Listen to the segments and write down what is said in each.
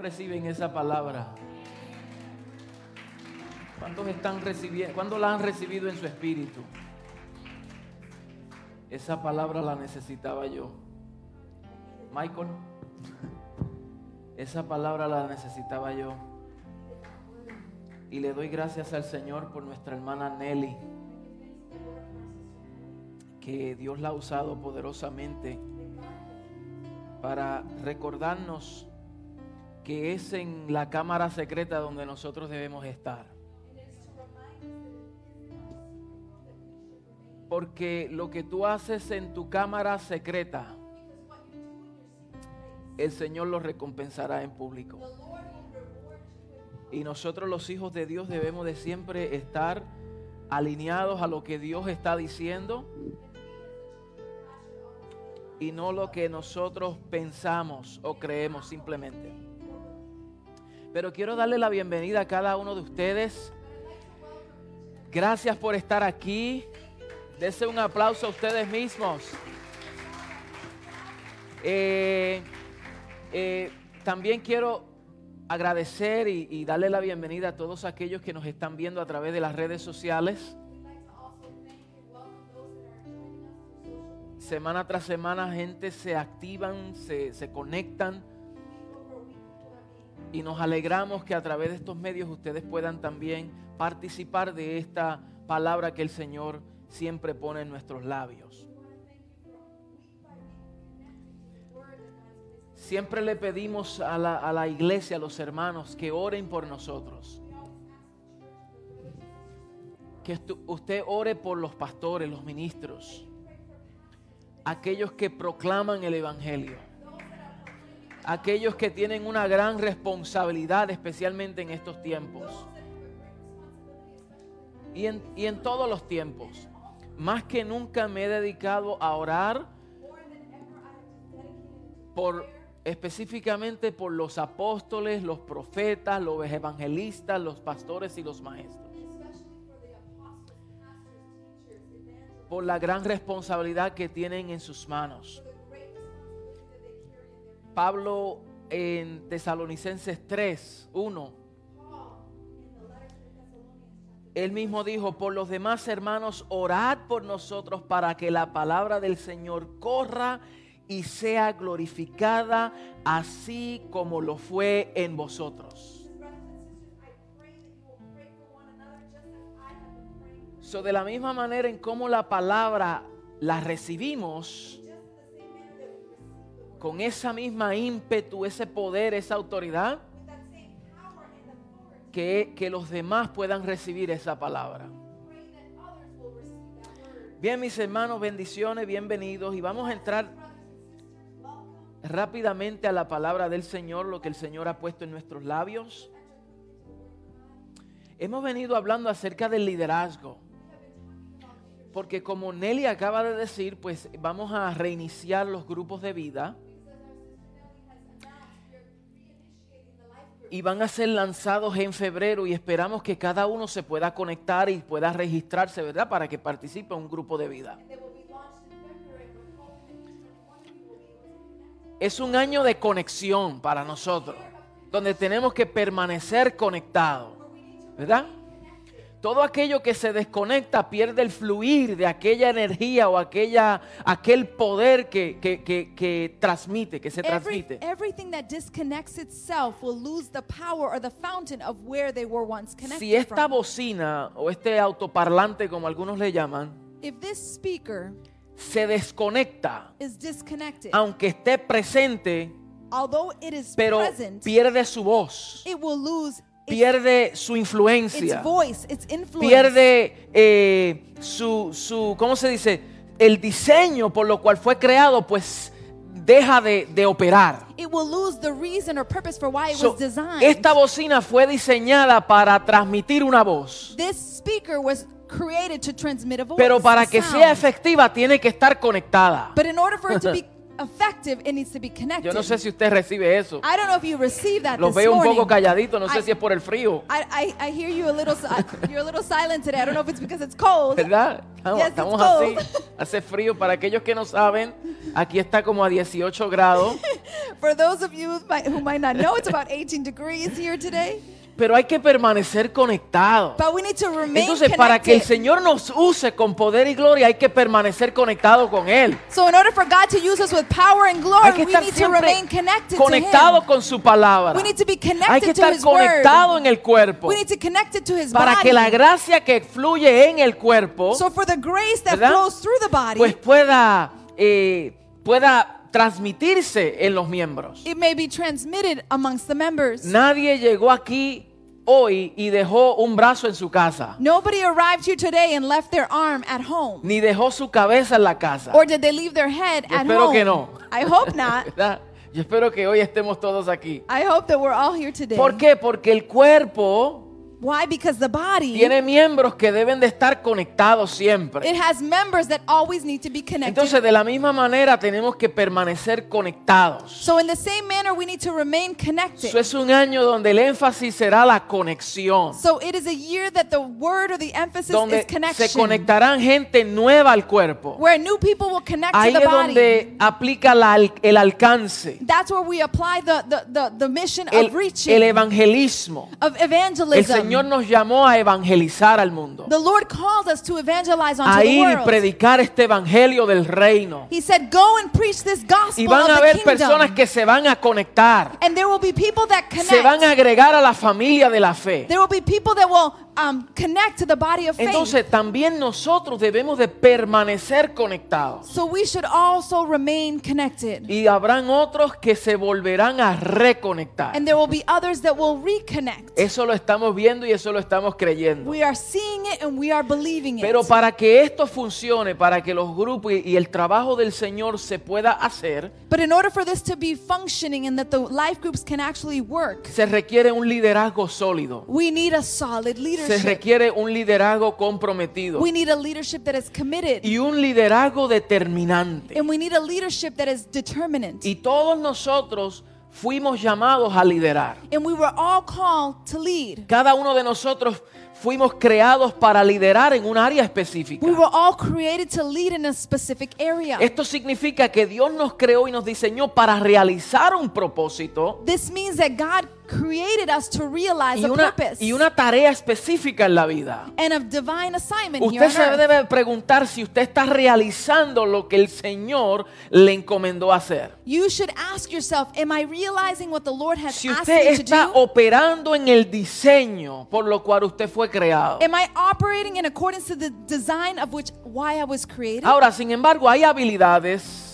reciben esa palabra? ¿Cuántos están recibiendo? ¿Cuándo la han recibido en su espíritu? Esa palabra la necesitaba yo. Michael, esa palabra la necesitaba yo. Y le doy gracias al Señor por nuestra hermana Nelly, que Dios la ha usado poderosamente para recordarnos que es en la cámara secreta donde nosotros debemos estar. Porque lo que tú haces en tu cámara secreta, el Señor lo recompensará en público. Y nosotros los hijos de Dios debemos de siempre estar alineados a lo que Dios está diciendo y no lo que nosotros pensamos o creemos simplemente. Pero quiero darle la bienvenida a cada uno de ustedes. Gracias por estar aquí. Dese un aplauso a ustedes mismos. Eh, eh, también quiero agradecer y, y darle la bienvenida a todos aquellos que nos están viendo a través de las redes sociales. Semana tras semana gente se activan, se, se conectan y nos alegramos que a través de estos medios ustedes puedan también participar de esta palabra que el Señor siempre pone en nuestros labios. Siempre le pedimos a la, iglesia, a los hermanos, que oren por nosotros. Que usted ore por los pastores, los ministros, aquellos que proclaman el Evangelio, aquellos que tienen una gran responsabilidad, especialmente en estos tiempos. Y en, y en todos los tiempos. Más que nunca me he dedicado a orar por específicamente por los apóstoles, los profetas, los evangelistas, los pastores y los maestros. Por la gran responsabilidad que tienen en sus manos. Pablo en Tesalonicenses 3, 1. Él mismo dijo, por los demás hermanos, orad por nosotros para que la palabra del Señor corra y sea glorificada así como lo fue en vosotros. So, de la misma manera en cómo la palabra la recibimos, con esa misma ímpetu, ese poder, esa autoridad, que, que los demás puedan recibir esa palabra. Bien, mis hermanos, bendiciones, bienvenidos. Y vamos a entrar rápidamente a la palabra del Señor, lo que el Señor ha puesto en nuestros labios. Hemos venido hablando acerca del liderazgo. Porque como Nelly acaba de decir, pues vamos a reiniciar los grupos de vida. Y van a ser lanzados en febrero y esperamos que cada uno se pueda conectar y pueda registrarse, ¿verdad? Para que participe en un grupo de vida. Es un año de conexión para nosotros, donde tenemos que permanecer conectados, ¿verdad? Todo aquello que se desconecta pierde el fluir de aquella energía o aquella, aquel poder que, que- que- que transmite, que se Every, transmite. everything that disconnects itself will lose the power or the fountain of where they were once connected Si esta from. bocina o este autoparlante, como algunos le llaman, If this speaker se desconecta, is disconnected, aunque esté presente, although it is pero present, pierde su voz, it will lose pierde su its influencia. voice, its pierde eh, su, su, ¿cómo se dice? El diseño por lo cual fue creado, pues deja de, de operar. So, esta bocina fue diseñada para transmitir una voz, this speaker was created to transmit a voice. pero para que sound. sea efectiva tiene que estar conectada. But in order for it to be effective, it needs to be connected. Yo no sé si usted recibe eso. I don't know if you received that Los this veo un morning. poco calladitos, no sé I- si es por el frío, I, I, I hear you a little, you're a little silent today. I don't know if it's because it's cold. ¿verdad? Estamos, Yes, estamos así, hace frío. Para aquellos que no saben, aquí está como a 18 grados. For those of you who might not know, it's about 18 degrees here today. Pero hay que permanecer conectados. But we need to remain Entonces, para que el. Señor nos use con poder y gloria, hay que permanecer conectados con Él. So in order for God to use us with power and Hay que we estar need to siempre remain connected conectado to Him. con su palabra. We need to be Hay que connected to estar conectado en el cuerpo We need to connect it to His para body. que la gracia que fluye en el cuerpo So for the grace that ¿Verdad? flows through the body, pues pueda, eh, pueda transmitirse en los miembros. it may be transmitted amongst the members. Nadie llegó aquí hoy y dejó un brazo en su casa, Nobody arrived here today and left their arm at home. ni dejó su cabeza en la casa. Or did they leave their head Yo at espero home? que no. I hope not. ¿Verdad? Yo espero que hoy estemos todos aquí. I hope that we're all here today. ¿Por qué? Porque el cuerpo Why? Because the body tiene miembros que deben de estar conectados siempre. it has members that always need to be connected. Entonces, de la misma manera, tenemos que permanecer conectados. so in the same manner we need to remain connected. Eso es un año donde el énfasis será la conexión. so it is a year that the word or the emphasis is Donde connection. se conectarán gente nueva al cuerpo. where new people will connect Ahí to the es body. donde aplica la el alcance, That's where we apply the, the, the, the mission el, of reaching, el evangelismo. of El evangelism. Señor nos llamó a evangelizar al mundo. the Lord called us to evangelize onto A the ir y world. predicar este evangelio del reino. He said, Go and preach this gospel Y van of a the haber personas que se van a conectar. and there will be people that connect. Se van a agregar a la familia de la fe. there will be people that will um, connect to the body of faith. Entonces también nosotros debemos de permanecer conectados. so we should also remain connected. Y habrán otros que se volverán a reconectar. and there will be others that will reconnect. Eso lo estamos viendo y eso lo estamos creyendo. we are seeing it and we are believing it. Pero para que esto funcione, para que los grupos y el trabajo del Señor se pueda hacer, but in order for this to be functioning and that the life groups can actually work, se requiere un liderazgo sólido. we need a solid Se leadership. requiere un liderazgo comprometido we need a leadership that is committed. y un liderazgo determinante. and we need a leadership that is determinant. Y todos nosotros fuimos llamados a liderar. and we were all called to lead. Cada uno de nosotros fuimos creados para liderar en un área específica. We were all created to lead in a specific area. Esto significa que Dios nos creó y nos diseñó para realizar un propósito This means that God created us to realize y a una, purpose y una tarea específica en la vida. and of divine assignment Usted se debe preguntar si usted está realizando lo que el Señor le encomendó hacer. You should ask yourself, am I realizing what the Lord has Si asked usted me to está do? operando en el diseño por lo cual usted fue creado. Am I operating in accordance to the design of which why I was created? Ahora, sin embargo, hay habilidades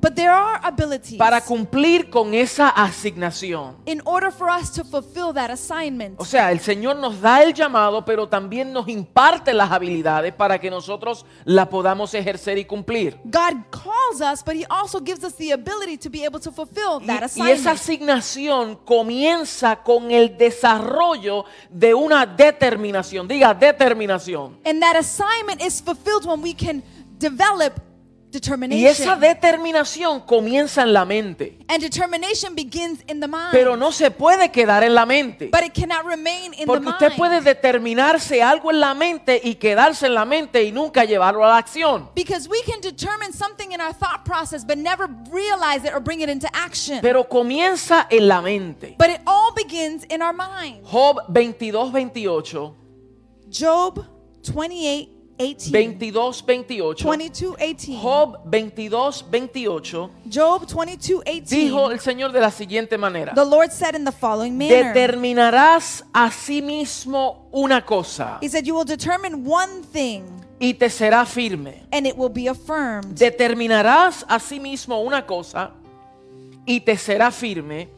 But there are abilities para cumplir con esa asignación. in order for us to fulfill that assignment. O sea, el Señor nos da el llamado, pero también nos imparte las habilidades para que nosotros la podamos ejercer y cumplir. God calls us, but He also gives us the ability to be able to fulfill that Y, y assignment. esa asignación comienza con el desarrollo de una determinación. Diga, determinación. and that assignment is fulfilled when we can develop. Y esa determinación comienza en la mente. and determination begins in the mind. Pero no se puede quedar en la mente. but it cannot remain in Porque the usted mind. puede determinarse algo en la mente y quedarse en la mente y nunca llevarlo a la acción. Because we can determine something in our thought process but never realize it or bring it into action. Pero comienza en la mente. but it all begins in our mind. Job 22, 28. Job 28 18. 22, 28. 22 18. Job 22, 28. Job 22 18. Dijo el Señor de la siguiente manera. the Lord said in the following manner Determinarás a sí mismo una cosa He said, You will determine one thing y te será firme. and it will be affirmed. Determinarás a sí mismo una cosa y te será firme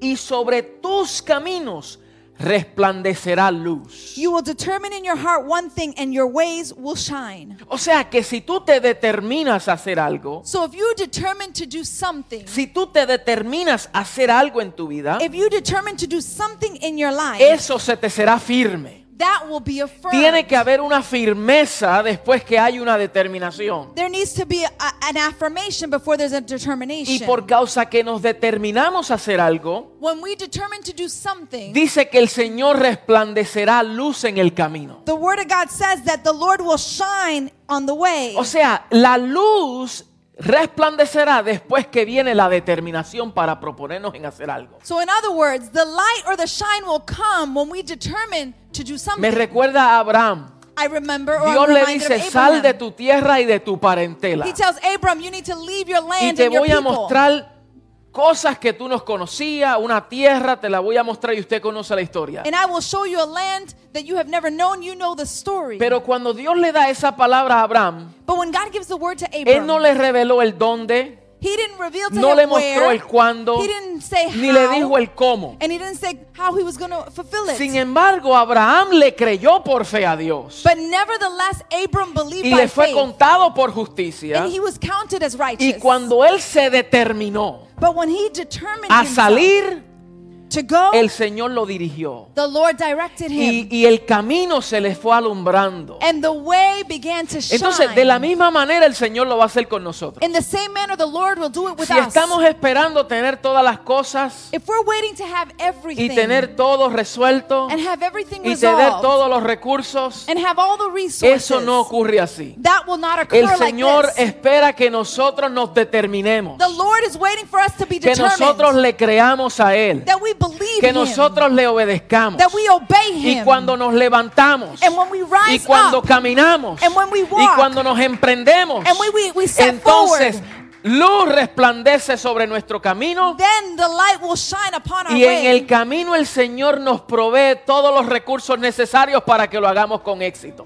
y sobre tus caminos resplandecerá luz. You will determine in your heart one thing and your ways will shine. O sea que si tú te determinas a hacer algo, So if you determine to do something, si tú te determinas a hacer algo en tu vida, if you determine to do something in your life, eso se te será firme. That will be affirmed. Tiene que haber una firmeza después que hay una determinación. There needs to be a, an affirmation before there's a Y determination. por causa que nos determinamos a hacer algo, when we determine to do something, dice que el Señor resplandecerá luz en el camino. the Word of God says that the Lord will shine on the way. O sea, la luz resplandecerá después que viene la determinación para proponernos en hacer algo. So, in other words, the light or the shine will come when we determine to do Me something. recuerda a Abraham. I remember, or Dios I'm le dice, of sal de Abraham. tu tierra y de tu parentela. He tells Abram, you need to leave your Y land te and your voy a people. mostrar cosas que tú no conocías, una tierra, te la voy a mostrar y usted conoce la historia. And I will show you a land that you have never known. You know the story. Pero cuando Dios le da esa palabra a Abraham, but when God gives the word to Él no le reveló el dónde, He didn't reveal to no him le mostró where. el cuándo, he didn't say ni how. le dijo el cómo. and he didn't say how he was going to fulfill it. Sin embargo, Abraham le creyó por fe a Dios but nevertheless, Abram believed y by le fue faith. contado por justicia. and he was counted as righteous. Y cuando él se determinó but when he determined a salir, to go, el Señor lo dirigió. the Lord directed him. Y, y el camino se le fue alumbrando. and the way began to shine. Entonces, de la misma manera el Señor lo va a hacer con nosotros. In the same manner, the Lord will do it with Si us. estamos esperando tener todas las cosas if we're waiting to have everything y tener todo resuelto and have everything y tener resolved todos los recursos, and have all the resources, eso no ocurre así. that will not occur El Señor like this. espera que nosotros nos determinemos, The Lord is waiting for us to be que determined, nosotros le creamos a Él, that we que nosotros le obedezcamos. that we obey Y cuando nos levantamos and when we y cuando caminamos y cuando nos emprendemos, and when we, we step entonces luz resplandece sobre nuestro camino. then the light will shine upon our y en el camino el Señor nos provee todos los recursos necesarios para que lo hagamos con éxito.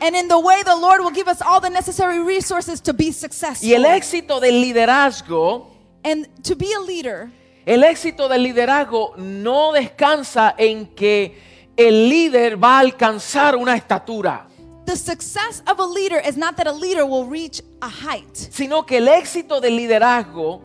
Y el éxito del liderazgo, and to be a leader, el éxito del liderazgo no descansa en que el líder va a alcanzar una estatura, the success of a leader is not that a leader will reach a height. sino que el éxito del liderazgo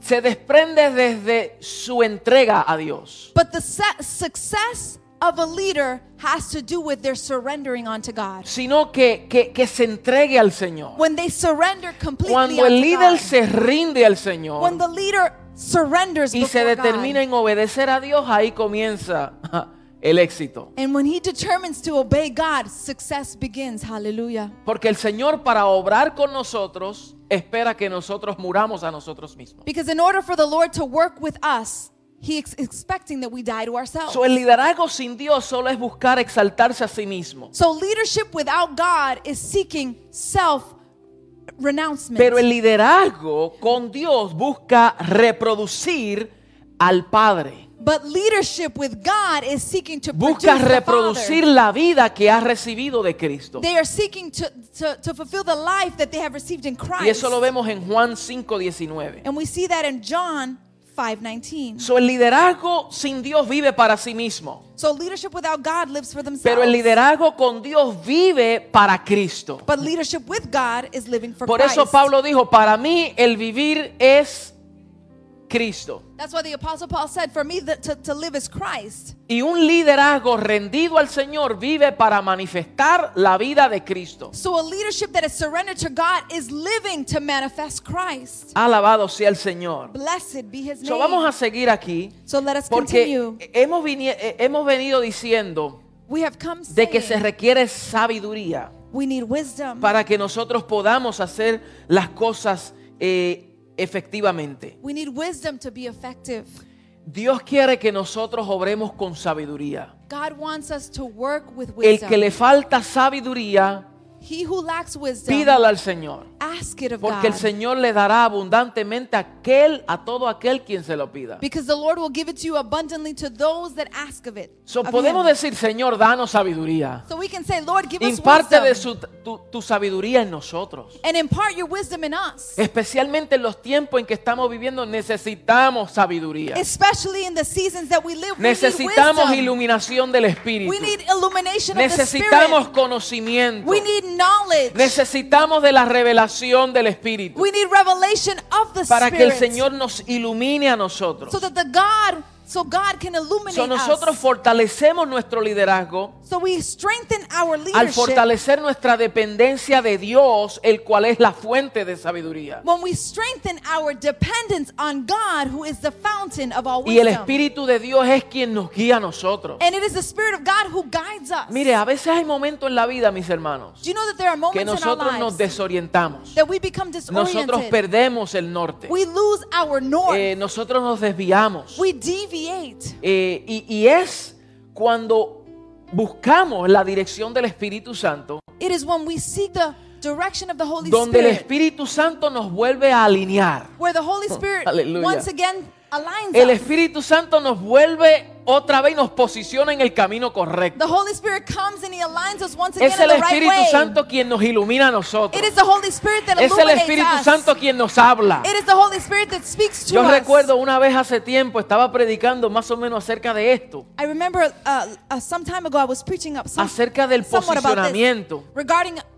se desprende desde su entrega a Dios. But the success of a leader has to do with their surrendering unto God. sino que, que, que se entregue al Señor. When they surrender completely Cuando el líder God. se rinde al Señor when the leader surrenders y se determina God. en obedecer a Dios, ahí comienza el éxito. And when he determines to obey God, success begins. Hallelujah. Porque el Señor para obrar con nosotros espera que nosotros muramos a nosotros mismos. Because in order for the Lord to work with us, he is expecting that we die to ourselves. So, el liderazgo sin Dios solo es buscar exaltarse a sí mismo. So leadership without God is seeking self renouncement. Pero el liderazgo con Dios busca reproducir al Padre. But leadership with God is seeking to Busca reproducir la vida que ha recibido de Cristo. They are seeking to, to, to fulfill the life that they have received in Christ. Y eso lo vemos en Juan 5:19. And we see that in John 5:19. So, el liderazgo sin Dios vive para sí mismo. So leadership without God lives for themselves. Pero el liderazgo con Dios vive para Cristo. But leadership with God is living for Por Christ. eso Pablo dijo, para mí el vivir es Cristo. That's why the apostle Paul said, "For me, the, to, to live is Christ." Y un liderazgo rendido al Señor vive para manifestar la vida de Cristo. So a leadership that is surrendered to God is living to manifest Christ. Alabado sea el Señor. Blessed be His name. So, vamos a seguir aquí so let us porque continue. hemos, eh, hemos venido diciendo We have come de que se requiere sabiduría we need wisdom para que nosotros podamos hacer las cosas eh, efectivamente. We need wisdom to be effective. Dios quiere que nosotros obremos con sabiduría. God wants us to work with El wisdom. que le falta sabiduría, he who lacks wisdom, pídala al Señor. Ask it of Porque el God. Señor le dará abundantemente a aquel, a todo aquel quien se lo pida. Because the Lord will give it to you abundantly to those that ask of it. So, of podemos him. decir, Señor, danos sabiduría. so we can say, Lord, give us Imparte de wisdom su, tu, tu sabiduría en nosotros. and impart your wisdom in us. Especialmente en los tiempos en que estamos viviendo, necesitamos sabiduría. Especially in the seasons that we live, Necesitamos we need iluminación del Espíritu. We need illumination of the Necesitamos Spirit. conocimiento. We need knowledge. Necesitamos de la revelación del Espíritu. we need revelation of the Para que el Spirit. Señor nos ilumine a nosotros. so that the God so God can illuminate So, nosotros us. fortalecemos nuestro liderazgo So we strengthen our al leadership fortalecer nuestra dependencia de Dios, el cual es la fuente de sabiduría. when we strengthen our dependence on God, who is the fountain of all Y el. Espíritu de Dios es quien nos guía a nosotros. And it is the Spirit of God who guides us. Mire, a veces hay momentos en la vida, mis hermanos, Do you know that there are que moments in our nosotros nos desorientamos. that we become Nosotros disoriented? perdemos el norte. We lose our north. Eh, nosotros nos desviamos. we deviate. Eh, y, y es cuando buscamos la dirección del Espíritu Santo, It is when we seek the direction of the Holy donde el Espíritu Santo nos vuelve a alinear. where the Holy Spirit once again aligns El. Espíritu Santo nos vuelve otra vez y nos posiciona en el camino correcto. Es el the right Espíritu way. Santo quien nos ilumina a nosotros. It is the Holy that Es el Espíritu us. Santo quien nos habla. It is the Holy that to Yo us. recuerdo una vez hace tiempo estaba predicando más o menos acerca de esto, I remember uh, uh, some time ago I was preaching up some, acerca del this posicionamiento,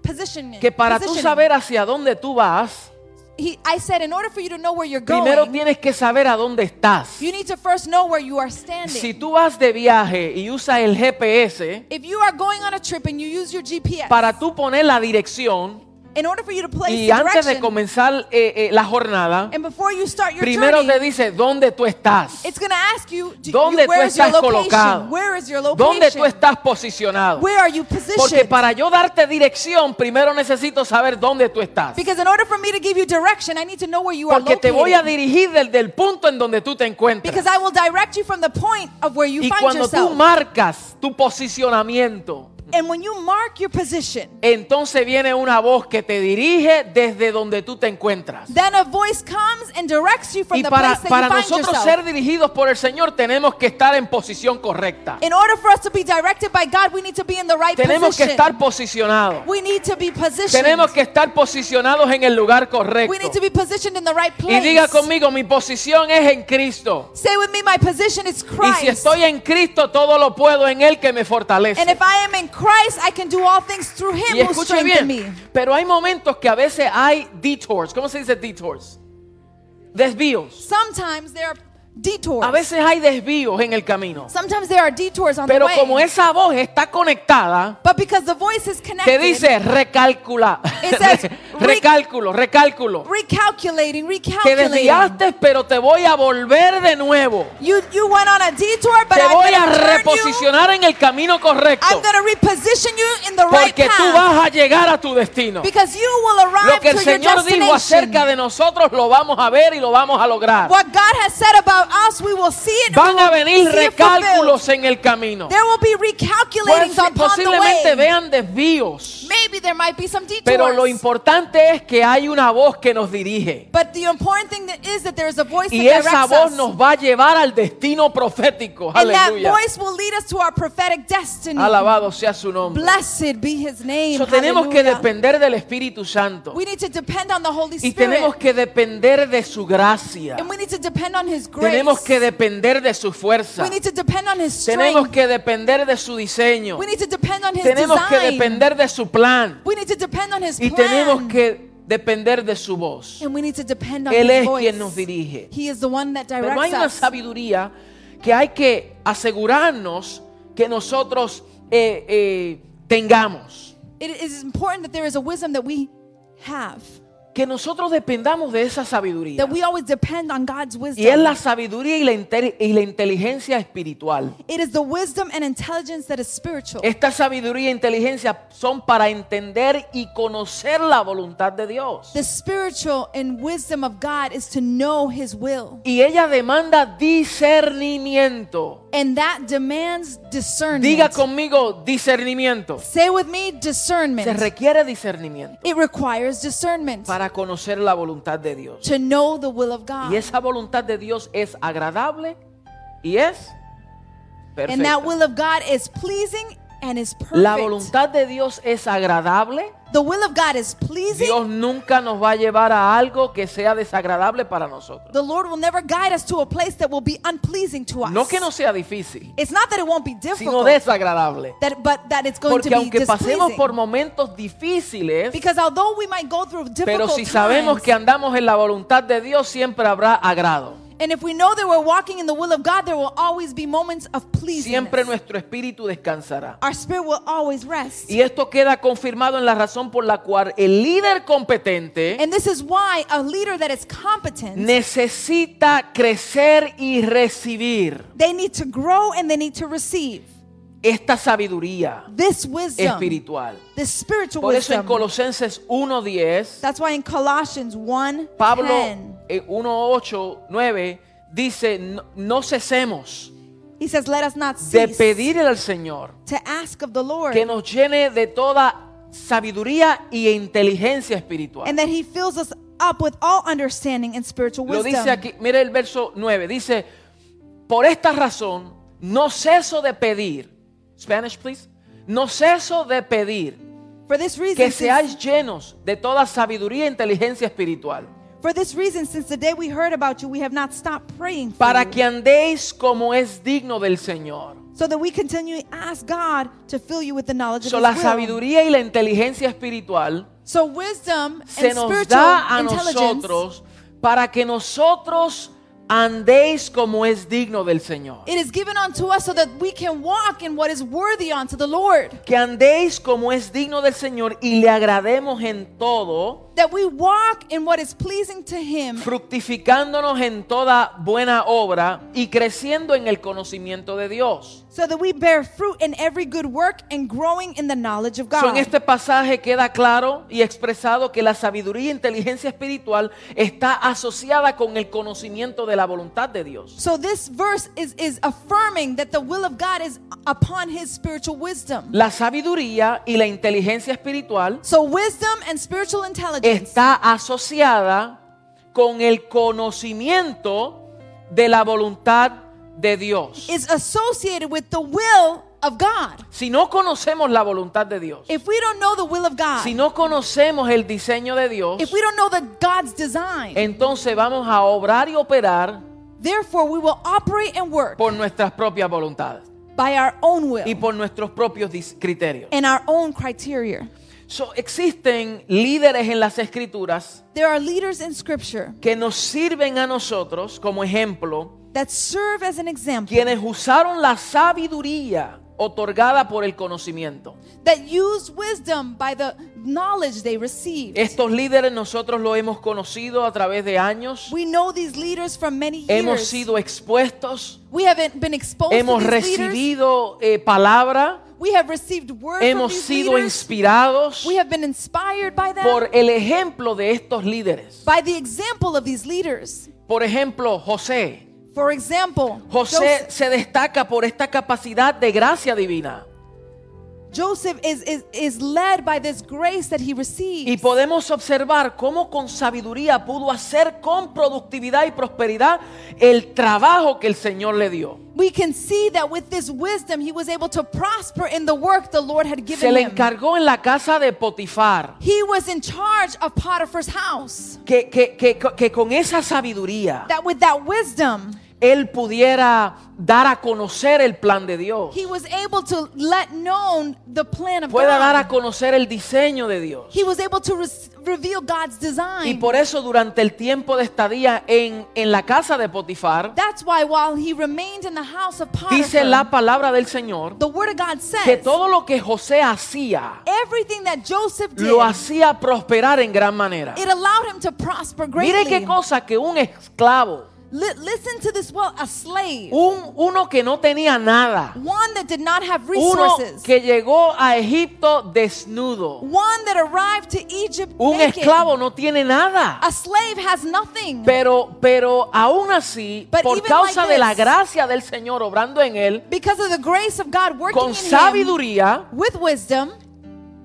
positioning. que para tú saber hacia dónde tú vas, He, I said, in order for you to know where you're primero going, tienes que saber a dónde estás. you need to first know where you are standing. Si tú vas de viaje y usas el GPS if you are going on a trip and you use your GPS, para tú poner la dirección in order for you to place y antes de comenzar eh, eh, la jornada, and before you start your primero journey, te dice dónde tú estás, it's going to ask you, do, ¿Dónde tú where is your estás location? colocado? Where is your location? dónde tú estás posicionado. Where are you positioned? Porque para yo darte dirección, primero necesito saber dónde tú estás. because in order for me to give you direction, I need to know where you are Porque te voy a dirigir desde el punto en donde tú te encuentras. because I will direct you from the point of where you Y cuando tú marcas tu posicionamiento, and when you mark your position, entonces viene una voz que te dirige desde donde tú te encuentras. then a voice comes and directs you from Y the para, place that para you find nosotros yourself. ser dirigidos por el Señor tenemos que estar en posición correcta. In order for us to be directed by God, we need to be in the right Tenemos que position. estar posicionados. we need to be positioned. Tenemos que estar posicionados en el lugar we correcto. need to be positioned in the right Y place. diga conmigo, mi posición es en Cristo. Say with me, my position is Y Christ. si estoy en Cristo, todo lo puedo en Él que me fortalece. and if I am in Christ, I can do all things through Him Y who escuche strengthens bien, me. pero hay momentos que a veces hay detours. ¿Cómo se dice detours? Desvíos. Sometimes there are detours. A veces hay desvíos en el camino. Sometimes there are detours on Pero the way. como esa voz está conectada, but because the voice is te connected, dice recalcula. It says, re- recálculo, recálculo. recalculating, Te recalculating. desviaste, pero te voy a volver de nuevo. You you went on a detour, but Te I'm voy a you. reposicionar en el camino correcto. I'm reposition you in the right Porque tú path. vas a llegar a tu destino. Because you will arrive Lo que el to your Señor dijo acerca de nosotros lo vamos a ver y lo vamos a lograr. What God has said about us, we will see it. Van a venir recálculos en el camino. There will be recalculating Pues, upon the posiblemente way. vean desvíos. Maybe there might be some detours. Pero lo importante es que hay una voz que nos dirige. but the important thing that is that there is a voice Y that esa voz us. nos va a llevar al destino profético. and that Aleluya. voice will lead us to our prophetic destiny. Alabado sea su nombre. Blessed be his name. So, tenemos que depender del Espíritu Santo. We need to depend on the Holy Y Spirit. tenemos que depender de su gracia. and we need to depend on his grace. Tenemos que depender de su fuerza. we need to depend on his strength. Tenemos que depender de su diseño. we need to depend on his Tenemos que design. depender de su plan. we need to depend on his Y plan. tenemos que depender de su voz. and we need to depend on Él his es voice. quien nos dirige. He is the one that Pero hay directs una sabiduría que hay que asegurarnos que nosotros eh, eh, tengamos. It is important that there is a wisdom that we have. Que nosotros dependamos de esa sabiduría. That we always depend on God's wisdom. Y es la sabiduría y la, y la inteligencia espiritual. It is the wisdom and intelligence that is spiritual. Esta sabiduría e inteligencia son para entender y conocer la voluntad de Dios. the spiritual and wisdom of God is to know his will. Y ella demanda discernimiento. And that demands discernment. Diga conmigo discernimiento. Say with me, discernment. Se requiere discernimiento it requires discernment para conocer la voluntad de Dios. to know the will of God. Y esa voluntad de Dios es agradable y es and that will of God is pleasing and is perfect. La voluntad de Dios es agradable. the will of God is pleasing. Dios nunca nos va a llevar a algo que sea desagradable para nosotros. the Lord will never guide us to a place that will be unpleasing to us. No que no sea difícil, it's not that it won't be sino difficult, desagradable. that, but that it's going Porque to be aunque pasemos por momentos difíciles, because although we might go through difficult pero si sabemos times, que andamos en la voluntad de Dios, siempre habrá agrado. And if we know that we're walking in the will of God, there will always be moments of pleasing. Siempre nuestro espíritu descansará. Our spirit will always rest. Y esto queda confirmado en la razón por la cual el líder competente And this is why a leader that is competent, necesita crecer y recibir they need to grow and they need to receive esta sabiduría this wisdom, espiritual. this spiritual Por eso en wisdom. Colosenses 1.10, That's why in Colossians 1 Pablo 10, en 1.8, 9 dice, no, no cesemos he says, Let us not de cease pedirle al Señor to ask of the Lord, que nos llene de toda sabiduría y inteligencia espiritual. and that he fills us up with all understanding and spiritual Lo dice wisdom. aquí, mire el verso 9, dice, por esta razón no ceso de pedir, Spanish please, no ceso de pedir For this reason, que seáis llenos de toda sabiduría e inteligencia espiritual, for this reason, since the day we heard about you, we have not stopped praying for para you, que andéis como es digno del Señor. so that we continually ask God to fill you with the knowledge So, of la His will. sabiduría y la inteligencia espiritual So wisdom se and nos spiritual da a intelligence nosotros para que nosotros andéis como es digno del Señor. it is given unto us so that we can walk in what is worthy unto the Lord. Que andéis como es digno del Señor y le agrademos en todo, That we walk in what is pleasing to Him, fructificándonos en toda buena obra y creciendo en el conocimiento de Dios. So that we bear fruit in every good work and growing in the knowledge of So, God. en este pasaje queda claro y expresado que la sabiduría e inteligencia espiritual está asociada con el conocimiento de la voluntad de Dios. So this verse is, is affirming that the will of God is upon his spiritual wisdom. La sabiduría y la inteligencia espiritual So wisdom and spiritual intelligence está asociada con el conocimiento de la voluntad de Dios. is associated with the will of God. Si no conocemos la voluntad de Dios, If we don't know the will of God, si no conocemos el diseño de Dios, if we don't know the God's design, entonces vamos a obrar y operar therefore we will operate and work por nuestras propias voluntades by our own will y por nuestros propios criterios. and our own criteria. So, existen líderes en las escrituras There are leaders in scripture que nos sirven a nosotros como ejemplo, that serve as an example quienes usaron la sabiduría otorgada por el conocimiento. that use wisdom by the knowledge they received. Estos líderes nosotros los hemos conocido a través de años, We know these leaders from many hemos years. sido expuestos, We haven't been exposed hemos to these recibido eh, palabra, We have received word from hemos these sido leaders. inspirados We have been inspired by them. por el ejemplo de estos líderes. by the example of these leaders. Por ejemplo, José. For example, José Joseph, se destaca por esta capacidad de gracia divina. Joseph is, is, is led by this grace that he receives. Y podemos observar cómo con sabiduría pudo hacer con productividad y prosperidad el trabajo que el Señor le dio. we can see that with this wisdom, he was able to prosper in the work the Lord had Se given le him. encargó en la casa de Potifar He was in charge of Potiphar's house. que, que- que- que con esa sabiduría That with that wisdom, él pudiera dar a conocer el plan de Dios. he was able to let known the plan of Pueda dar a God. conocer el diseño de Dios. He was able to reveal God's Y design. por eso durante el tiempo de estadía en, en la casa de Potifar, That's why while he remained in the house of dice la Potiphar, palabra del Señor the word of God que says todo lo que José hacía everything that Joseph did, lo hacía prosperar en gran manera. it allowed him to prosper Mire greatly. qué cosa que un esclavo, listen to this well, a slave, un, uno que no tenía nada, one that did not have uno resources, que llegó a Egipto desnudo, one that arrived to Egypt un naked. esclavo no tiene nada. A slave has nothing. Pero, pero aún así, But por causa like de la this, gracia del Señor obrando en él, because of the grace of God working con in him sabiduría, with wisdom,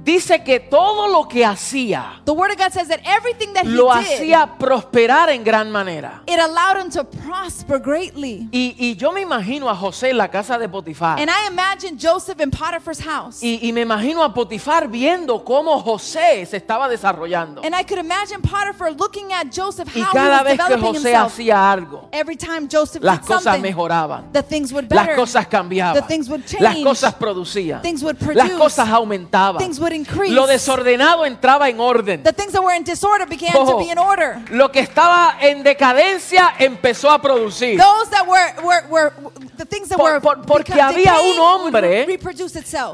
dice que todo lo que hacía the word of God says that everything that he lo did, hacía prosperar en gran manera. it allowed him to prosper greatly. Y, y yo me imagino a José en la casa de Potifar. And I imagine Joseph in Potiphar's house. Y, y me imagino a Potifar viendo cómo José se estaba desarrollando. And I could imagine Potiphar looking at Joseph Y how he cada was vez que developing José himself. hacía algo, Every time Joseph las did cosas something, mejoraban. the things would Las better. cosas cambiaban. The things would Las change. cosas producían. Things would Las produce. cosas aumentaban. Things would would increase. Lo desordenado entraba en orden. The things that were in disorder began Oh. to be in order. Lo que estaba en decadencia empezó a producir. Those that were, were, were the things that Por- were por- porque había un hombre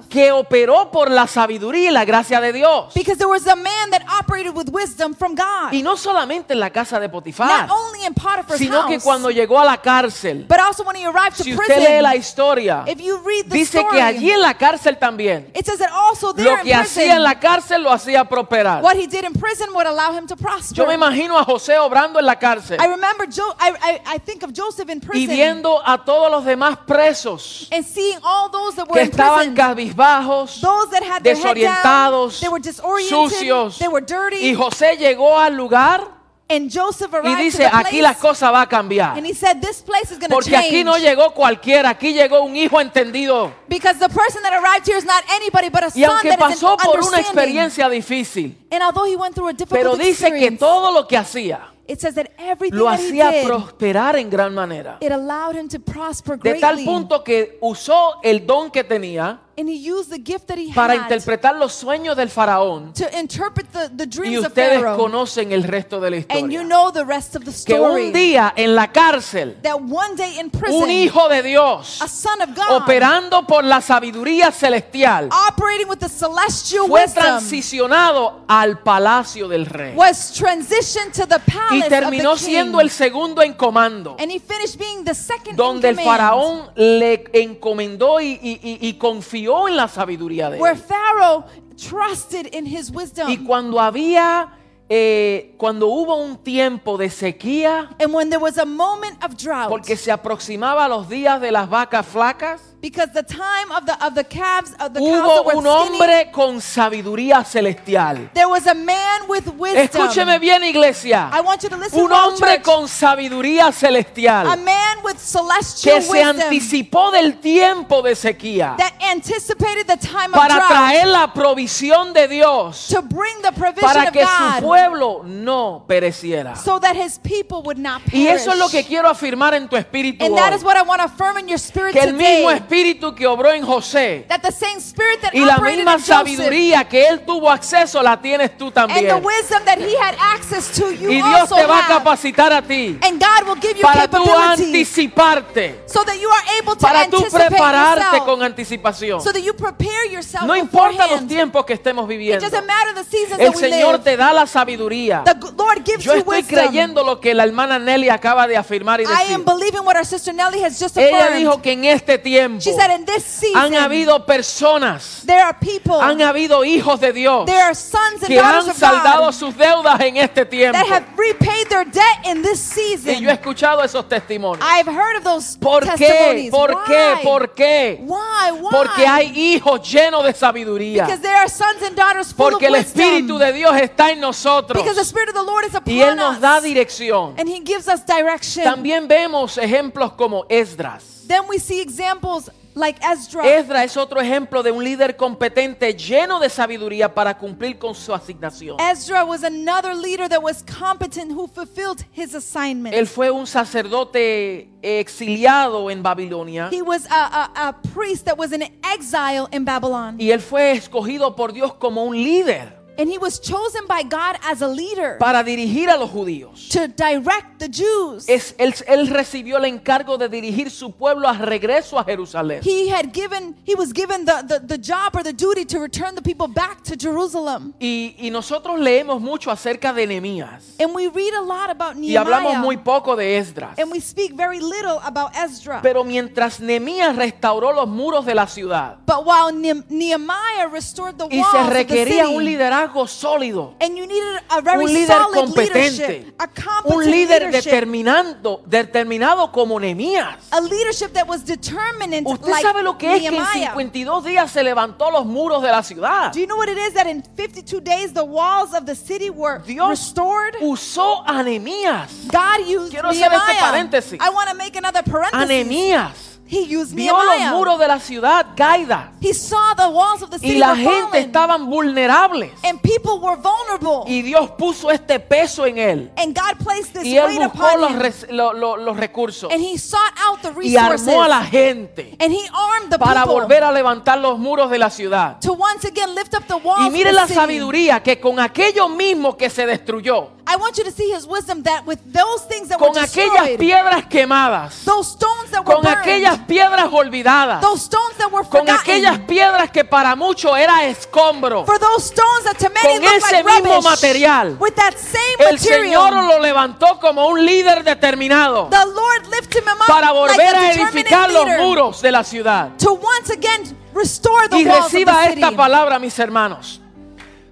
que operó por la sabiduría y la gracia de Dios. Because there was a man that operated with wisdom from God. Y no solamente en la casa de Not Potifar, only in Potiphar's sino que house, cuando llegó a la cárcel, but also when he arrived to si usted lee prison. la historia, If you read the dice story, que allí en la cárcel también, it says that also there lo in que hacía en prison, la cárcel lo hacía prosperar. what he did in prison would allow him to prosper. Yo me imagino a José obrando en la cárcel I remember Jo- I, I, I think of Joseph in y prison viendo a todos los demás presos and seeing all those that were que in estaban cabizbajos, Those that had their head down, desorientados, they were disoriented, sucios. they were dirty. Y José llegó al lugar and Joseph y arrived to dice, the aquí place, la cosa va a cambiar. and he said, this place is going to Porque change. aquí no llegó cualquiera, aquí llegó un hijo entendido. because the person that arrived here is not anybody but a Y son aunque that is pasó por una experiencia difícil, And although he went through a difficult pero dice que todo lo que hacía it says that everything lo that he hacía did, prosperar en gran manera. it allowed him to prosper De greatly. tal punto que usó el don que tenía and he used the gift that he para had interpretar los sueños del faraón. to interpret the, the Y dreams of ustedes Pharaoh. conocen el resto de la and you historia. know the rest of the Que story. un día en la cárcel, that one day in prison, un hijo de Dios, a son of God, operando por la sabiduría celestial, operating with the celestial fue wisdom, transicionado al palacio del rey. was transitioned to the Y palace terminó of the king. siendo el segundo en comando. and he finished being the second donde in el command, faraón le encomendó y, y- y- y confió en la sabiduría de where él. Pharaoh trusted in his wisdom. Y cuando había, eh, cuando hubo un tiempo de sequía, and when there was a moment of drought, porque se aproximaba los días de las vacas flacas, because the time of the of the calves of the hubo were un skinny, hombre con sabiduría celestial. there was a man with wisdom. Escúcheme bien, iglesia. I want you to listen Un hombre con sabiduría a celestial man with celestial que se wisdom anticipó del tiempo de sequía that anticipated the time of para drought traer la provisión de Dios to bring the provision para of que su God pueblo no pereciera. so that his people would not perish. Y eso es lo que quiero afirmar en tu espíritu and hoy. that is what I want to affirm in your spirit Que el today. Espíritu que obró en José that the same spirit that y la misma Joseph sabiduría que él tuvo acceso la tienes tú and también. the wisdom that he had access to, you Y Dios also te va a capacitar a ti And God will give you para tú anticiparte, so that you are able to para tú prepararte yourself, con anticipación. so that you prepare yourself No importa los tiempos que estemos It viviendo. doesn't matter the seasons El that we Señor live. te da la sabiduría. The Lord gives Yo you estoy wisdom. creyendo lo que la hermana Nelly acaba de afirmar y I decir. am believing what our sister Nelly has just Ella affirmed. dijo que en este tiempo she said in this season han habido personas, there are people, han habido hijos de Dios there are sons and que han saldado sus deudas en este tiempo. that have repaid their debt in this Y season. yo he escuchado esos testimonios. I've heard of those ¿Por qué? ¿Por Why? qué? ¿Por qué? Why? Why? Porque hay hijos llenos de sabiduría. Because there are sons and daughters full Porque of el. Espíritu de Dios está en nosotros. Because the Spirit of the Lord is upon Y Él nos us. da dirección. and He gives us direction. También vemos ejemplos como Esdras. Then we see examples like Ezra. Esdras es otro ejemplo de un líder competente lleno de sabiduría para cumplir con su asignación. Ezra was another leader that was competent who fulfilled his assignment. Él fue un sacerdote exiliado en Babilonia he was a, a, a priest that was in exile in Babylon. y él fue escogido por Dios como un líder And he was chosen by God as a leader para dirigir a los judíos. to direct the Jews. Es, él, él recibió el encargo de dirigir su pueblo a regreso a Jerusalén. he had given, he was given the, the, the job or the duty to return the people back to Jerusalem. Y, y nosotros leemos mucho acerca de Nehemías And we read a lot about y hablamos Nehemiah. muy poco de Esdras. And we speak very little about Ezra. Pero mientras Nehemías restauró los muros de la ciudad but while Ne- Nehemiah restored the y walls se of the requería city, un liderazgo sólido, and you needed a very un líder solid competente, a un líder leadership, determinando, determinado como Nehemías. a leadership that was determined Usted like sabe lo que es que en Nehemiah. 52 días se levantó los muros de la ciudad. Do you know what it is that in 52 days the walls of the city were Dios restored? usó a Nehemías. God used Quiero hacer este paréntesis. I want to make another A parenthesis. Nehemías He used vio los muros de la ciudad caídas He saw the walls of the y city la were gente fallen, estaban vulnerables. and people were vulnerable. Y Dios puso este peso en él. and God placed this Y él weight buscó upon los, him. res- lo- lo- los recursos and he sought out the y resources. armó a la gente and he armed the para people volver a levantar los muros de la ciudad. to once again lift up the walls Y of mire the la city. sabiduría que con aquello mismo que se destruyó, I want you to see his wisdom that with those things that con were aquellas destroyed, piedras quemadas, those stones that were con burned, aquellas piedras olvidadas, those stones that were con aquellas piedras que para muchos era escombro, for those stones that to many con look ese like mismo rubbish, material, with that same el Señor material, lo levantó como un líder determinado the Lord lifted him up para like volver a a edificar los muros de la ciudad. to once again restore the Y walls of reciba the city. esta palabra, mis hermanos.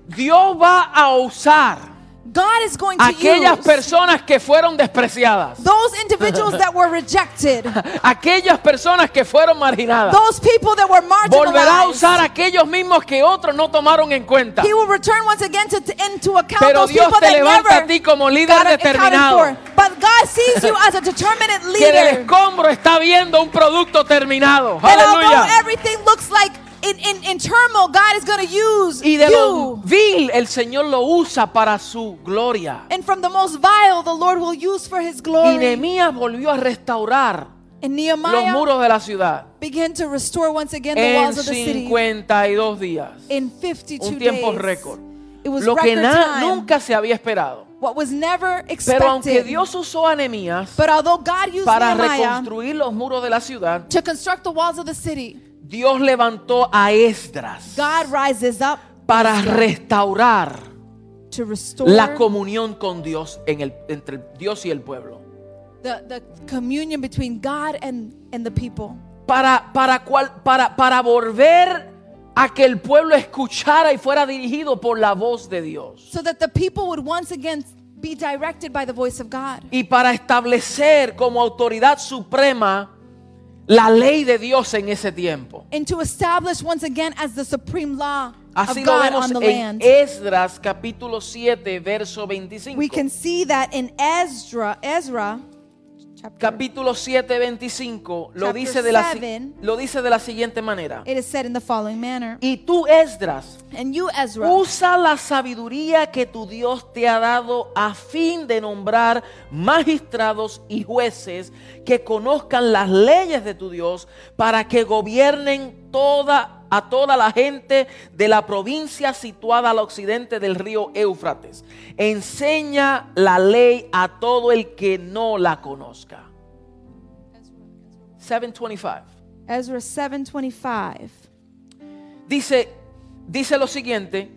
Dios va a usar God is going to aquellas use personas que fueron despreciadas, those individuals that were rejected, aquellas personas que fueron marginadas. those people that were Volverá a usar marginalized. aquellos mismos que otros no tomaron en cuenta. He will return once again to, to, into account Pero those Dios people te that levanta never a ti como líder determinado. for. But God sees you as a determinate Que en el leader. escombro está viendo un producto terminado. Aleluya. everything looks like in, in, in turmoil, God is going to use Y de lo you. vil el Señor lo usa para su gloria. And from the most vile, the Lord will use for his Y glory. Nehemías volvió a restaurar And los Nehemiah muros de la ciudad began to restore once again the en walls of the city 52 días. in 52 Un tiempo days. récord. It was Lo que record na- time. nunca se había esperado. what was never Pero aunque expected. Dios usó a Nehemías But although God used para Nehemiah reconstruir los muros de la ciudad, to construct the walls of the city, Dios levantó a Esdras God rises up para restaurar to restore la comunión con Dios en el, entre Dios y el pueblo. the, the communion between God and, and the people. Para, para, cual, para, para volver a que el pueblo escuchara y fuera dirigido por la voz de Dios. So that the people would once again be directed by the voice of God. Y para establecer como autoridad suprema la ley de Dios en ese tiempo. And to establish once again as the supreme law Así of lo God vemos on the en land. Esdras capítulo 7, verso 25. We can see that in Ezra, Ezra Capítulo 7, 25 lo dice, de la, lo dice de la siguiente manera. it is said in the following manner. Y tú, Esdras, And you, Ezra, usa la sabiduría que tu Dios te ha dado a fin de nombrar magistrados y jueces que conozcan las leyes de tu Dios para que gobiernen toda a toda la gente de la provincia situada al occidente del río Éufrates. Enseña la ley a todo el que no la conozca. 725. Ezra 7:25. Dice, dice lo siguiente.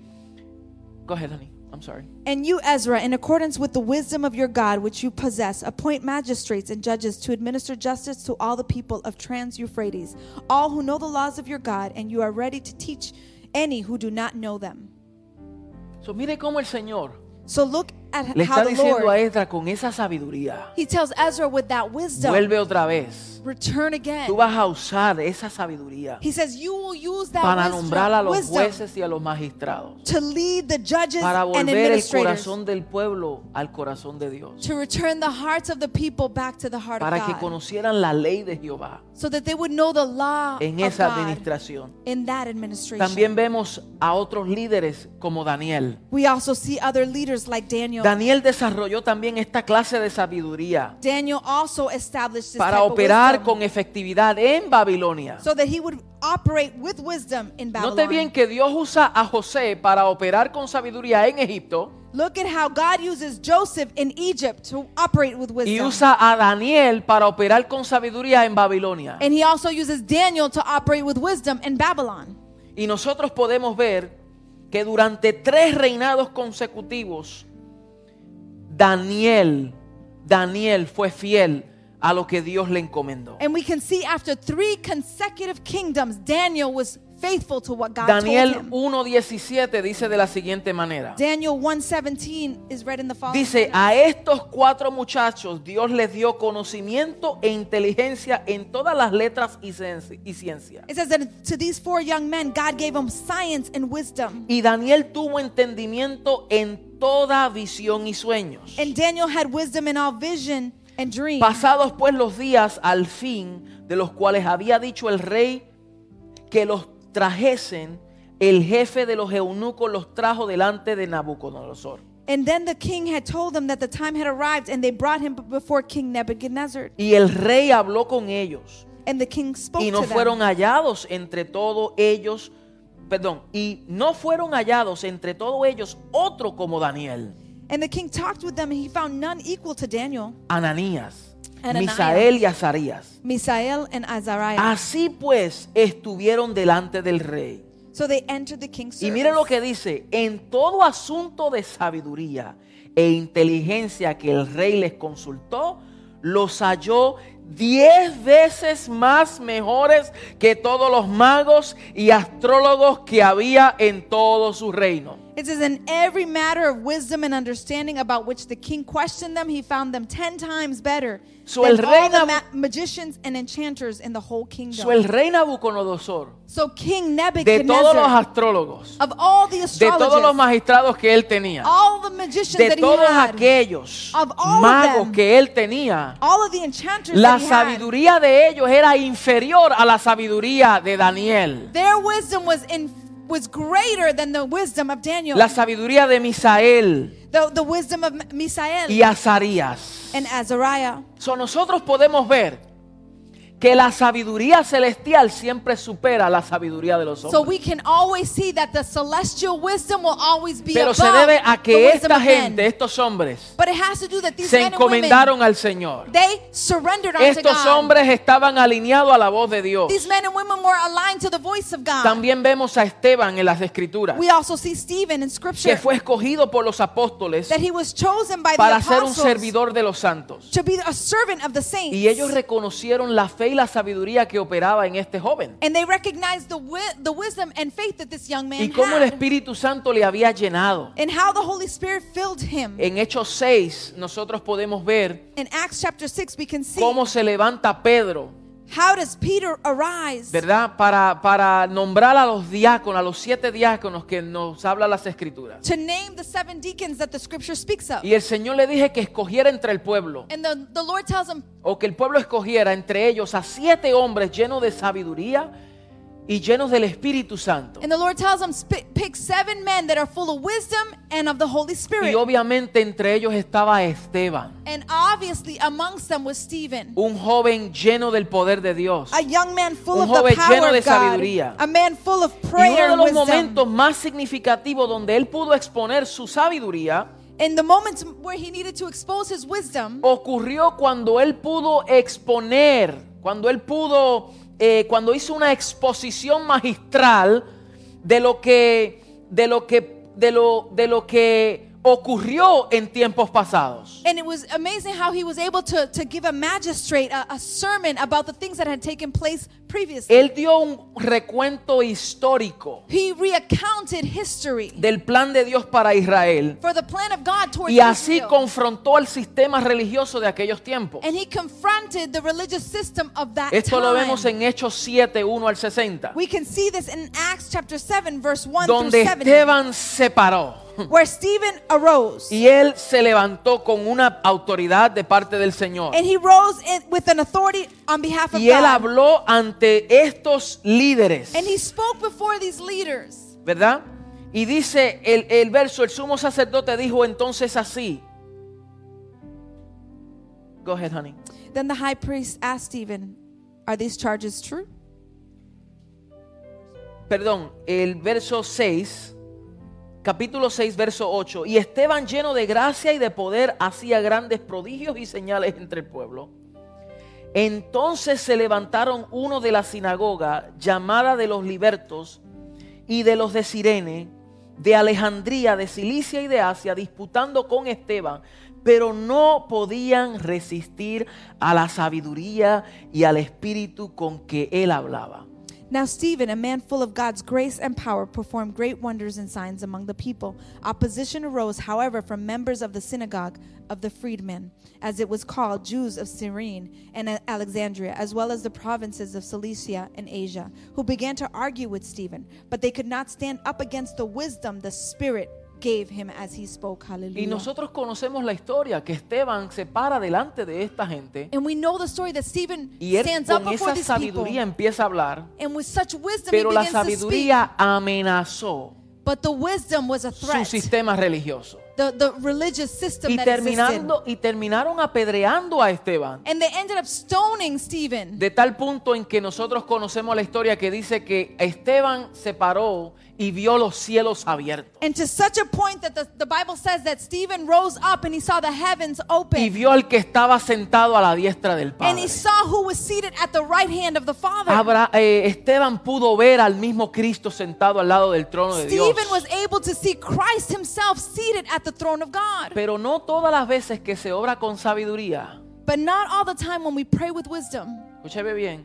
Go ahead, honey. I'm sorry. And you, Ezra, in accordance with the wisdom of your God, which you possess, appoint magistrates and judges to administer justice to all the people of Trans Euphrates, all who know the laws of your God, and you are ready to teach any who do not know them. So, mire cómo el Señor So look at le how está the diciendo a Lord, Esdras con esa sabiduría. he tells Ezra with that wisdom, Vuelve otra vez. return again. Tú vas a usar esa sabiduría He says you will use that para wisdom, nombrar a los wisdom jueces y a los magistrados. to lead the judges Para and volver el administrators, corazón del pueblo al corazón de Dios. to return the hearts of the people back to the heart Para of que God, conocieran la ley de Jehová so that they would know the law en of esa God administración. in that administration. También vemos a otros líderes como Daniel. We also see other leaders like Daniel. Daniel desarrolló también esta clase de sabiduría Daniel also established this para type of operar wisdom con efectividad en Babilonia. so that he would operate with wisdom in Note Babylon. bien que Dios usa a José para operar con sabiduría en Egipto Look at how God uses Joseph in Egypt to operate with y wisdom. usa a Daniel para operar con sabiduría en Babilonia. and he also uses Daniel to operate with wisdom in Babylon. Y nosotros podemos ver que durante tres reinados consecutivos, Daniel, Daniel fue fiel a lo que Dios le encomendó. And we can see after three consecutive kingdoms, Daniel was faithful to what God Daniel told him. 1.17 dice de la siguiente manera. Daniel 1:17 is read in the following. Dice, a estos cuatro muchachos Dios les dio conocimiento e inteligencia en todas las letras y cien- y ciencia. It says that to these four young men, God gave them science and wisdom. Y Daniel tuvo entendimiento en toda visión y sueños. And Daniel had wisdom in all vision and dream. Pasados pues los días al fin de los cuales había dicho el rey que los trajesen, el jefe de los eunucos los trajo delante de Nabucodonosor. And then the king had told them that the time had arrived, and they brought him before King Nebuchadnezzar. Y el rey habló con ellos And the king spoke y no to them. fueron hallados entre todos ellos, perdón, y no fueron hallados entre todos ellos otro como Daniel, And the king talked with them, and he found none equal to Daniel, Ananías. Misael y Azarías. Misael, and Azariah. Así pues estuvieron delante del rey. So they entered the king's Y miren lo que dice, en todo asunto de sabiduría e inteligencia que el rey les consultó, los halló diez veces más mejores que todos los magos y astrólogos que había en todo su reino. It says, In every matter of wisdom and understanding about which the king questioned them, he found them ten times better So than el all rey the Nabu- ma- magicians and enchanters in the whole kingdom. So, el rey Nabucodonosor, so King de todos los Nebuchadnezzar, astrólogos, of all the de astrologers, todos los magistrados que él tenía, all the magicians de that he todos had, aquellos of all of magos them, que él tenía, all of the enchanters La that he had, sabiduría de ellos era inferior a la sabiduría de Daniel. their wisdom was in was greater than the wisdom of Daniel, La sabiduría de Misael the, the wisdom of Misael y Azarías. and Azariah. So, nosotros podemos ver que la sabiduría celestial siempre supera la sabiduría de los So hombres. we can always see that the celestial wisdom will always be Pero se debe a que esta gente, estos hombres, But it has to do that these se encomendaron al Señor. they surrendered unto Estos God. hombres estaban alineados a la voz de Dios. These men and women were aligned to the voice of God. También vemos a Esteban en las escrituras, we also see Stephen in que scripture fue escogido por los apóstoles that he was chosen by para the ser un servidor de los santos. to be a servant of the saints. Y ellos reconocieron la fe y la sabiduría que operaba en este joven. and they recognized the, wi- the wisdom and faith that this young man Y cómo el. Espíritu Santo le había llenado. and how the Holy Spirit filled him. En Hechos 6 nosotros podemos ver in Acts chapter 6, we can see cómo se levanta Pedro, how does Peter arise ¿verdad? Para, para nombrar a los diáconos, a los siete diáconos que nos habla las escrituras. to name the seven deacons that the scripture speaks of. Y el Señor le dije que escogiera entre el pueblo, And the, the Lord tells him, o que el pueblo escogiera entre ellos a siete hombres llenos de sabiduría y llenos del Espíritu Santo. and the Lord tells "Sp- pick seven men that are full of wisdom and of the Holy Spirit. Y obviamente entre ellos estaba Esteban, And obviously amongst them was Stephen, un joven lleno del poder de Dios. a young man full Un of the power lleno de sabiduría. a man full of Y uno prayer de los momentos más significativos donde él pudo exponer su sabiduría In the moments where he needed to expose his wisdom, ocurrió cuando él pudo exponer, cuando él pudo, eh, cuando hizo una exposición magistral de lo que, de lo que, de lo, de lo que ocurrió en tiempos pasados. and it was amazing how he was able to, to give a magistrate a, a sermon about the things that had taken place previously. Él dio un recuento histórico he recounted history del plan de Dios para Israel for the plan of God towards y así Israel. confrontó al sistema religioso de aquellos tiempos. And he confronted the religious system of that Esto lo time. vemos en Hechos 7, 1 al 60, We can see this in Acts chapter 7, verse 1 donde through 7, Esteban se paró where Stephen arose. y él se levantó con una autoridad de parte del Señor. And he rose with an authority on behalf of Y él God. habló ante estos líderes, And he spoke before these leaders. ¿verdad? Y dice el, el verso, el sumo sacerdote dijo entonces así. Go ahead, honey. Then the high priest asked Stephen, Are these charges true? Perdón, el verso 6, capítulo 6, verso 8. Y Esteban lleno de gracia y de poder hacía grandes prodigios y señales entre el pueblo. Entonces se levantaron uno de la sinagoga llamada de los libertos y de los de Sirene, de Alejandría, de Cilicia y de Asia, disputando con Esteban, pero no podían resistir a la sabiduría y al espíritu con que él hablaba. Now, Stephen, a man full of God's grace and power, performed great wonders and signs among the people. Opposition arose, however, from members of the synagogue of the freedmen, as it was called, Jews of Cyrene and Alexandria, as well as the provinces of Cilicia and Asia, who began to argue with Stephen. But they could not stand up against the wisdom the Spirit gave him as he spoke. Y Hallelujah. nosotros conocemos la historia que Esteban se para delante de esta gente and we know the story that Stephen y él stands up con before esa these people. sabiduría empieza a hablar, And with such wisdom, pero he la begins to speak. sabiduría amenazó But the wisdom was a su threat. sistema religioso. The, the religious system Y that existed. terminando y terminaron apedreando a Esteban. And they ended up stoning Stephen. De tal punto en que nosotros conocemos la historia que dice que Esteban se paró y vio los cielos abiertos. And to such a point that the, the Bible says that Stephen rose up and he saw the heavens Y open. vio al que estaba sentado a la diestra del And Padre. he saw who was seated at the right hand of the Father. Abra- eh, Esteban pudo ver al mismo Cristo sentado al lado del trono de Dios. Stephen was able to see Christ himself seated at the throne of God. Pero no todas las veces que se obra con sabiduría, But not all the time when we pray with wisdom. escúcheme bien,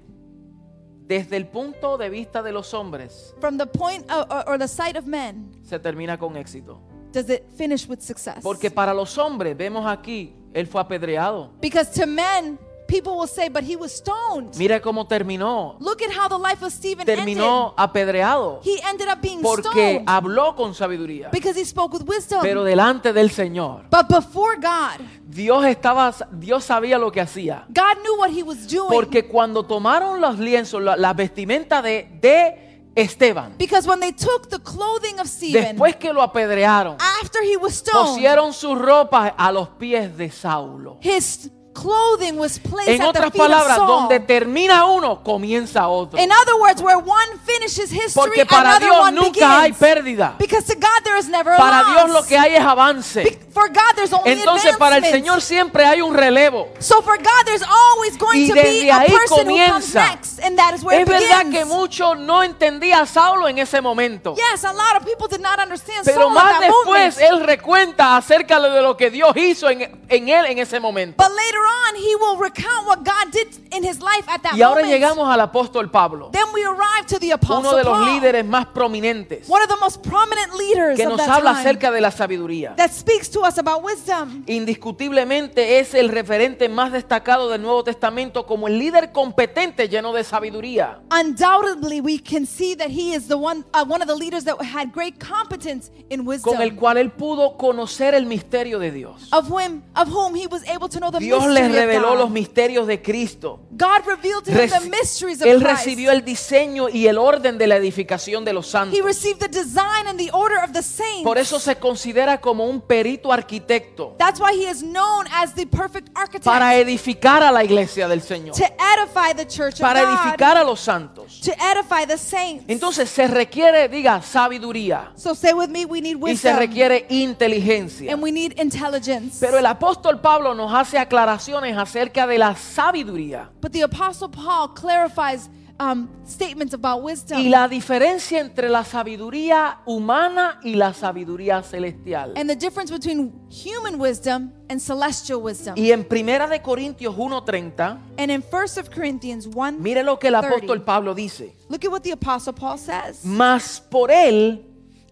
desde el punto de vista de los hombres, From the point of, or, or the sight of men, se termina con éxito. does it finish with success? Porque para los hombres, vemos aquí, él fue apedreado. Because to men, people will say, but he was stoned. Mira cómo terminó. Look at how the life of Stephen ended. Terminó apedreado. He ended up being Porque stoned habló con sabiduría. because he spoke with wisdom. Pero delante del Señor, but before God, Dios estaba, Dios sabía lo que hacía. God knew what he was doing. Porque cuando tomaron los lienzos, la- las vestimentas de, de Esteban, because when they took the clothing of Stephen, después que lo apedrearon, after he was stoned, pusieron sus ropas a los pies de Saulo. his clothing was placed En at otras the feet palabras, of Saul. donde termina uno, comienza otro. In other words, where one finishes history, Porque para another Dios one nunca hay begins. pérdida. Because to God there is never a Para loss. Dios lo que hay es avance. Be- For God there's only Entonces para el. Señor siempre hay un relevo. So for God there's always going Y to be a person who comes comienza. next, and that is where Es it verdad begins. que muchos no entendía a Saulo en ese momento. Yes, a lot of people did not understand Pero Saul más at that después moment. él recuenta acerca de lo que Dios hizo en, en él en ese momento. But later on, he will recount what God did in his life at that Y ahora moment. llegamos al apóstol Pablo, Then we arrive to the apostle uno de los Paul, líderes más prominentes, one of the most prominent leaders que of nos that habla time, acerca de la sabiduría. that speaks to us about wisdom. Indiscutiblemente es el referente más destacado del Nuevo Testamento como el líder competente lleno de sabiduría. Undoubtedly, we can see that he is the one, uh, one of the leaders that had great competence in wisdom, con el cual él pudo conocer el misterio de Dios. of whom, of whom he was able to know the Dios mystery le of reveló los misterios de Cristo. God revealed to him the mysteries of él Christ. recibió el diseño y el orden de la edificación de los santos. He received the design and the order of the saints. Por eso se considera como un perito arquitecto That's why he is known as the perfect architect para edificar a la iglesia del Señor, to edify the church para God, edificar a los santos. to edify the saints. Entonces se requiere, diga, sabiduría so say with me, we need y se wisdom requiere inteligencia. and we need intelligence. Pero el apóstol Pablo nos hace aclaraciones acerca de la sabiduría but the apostle Paul clarifies um, statements about wisdom y la diferencia entre la sabiduría humana y la sabiduría celestial. and the difference between human wisdom and celestial wisdom. Y en Primera de Corintios 1:30, and in 1 of Corinthians 1, mire lo que el 30. apóstol Pablo dice. look at what the apostle Paul says. Mas por él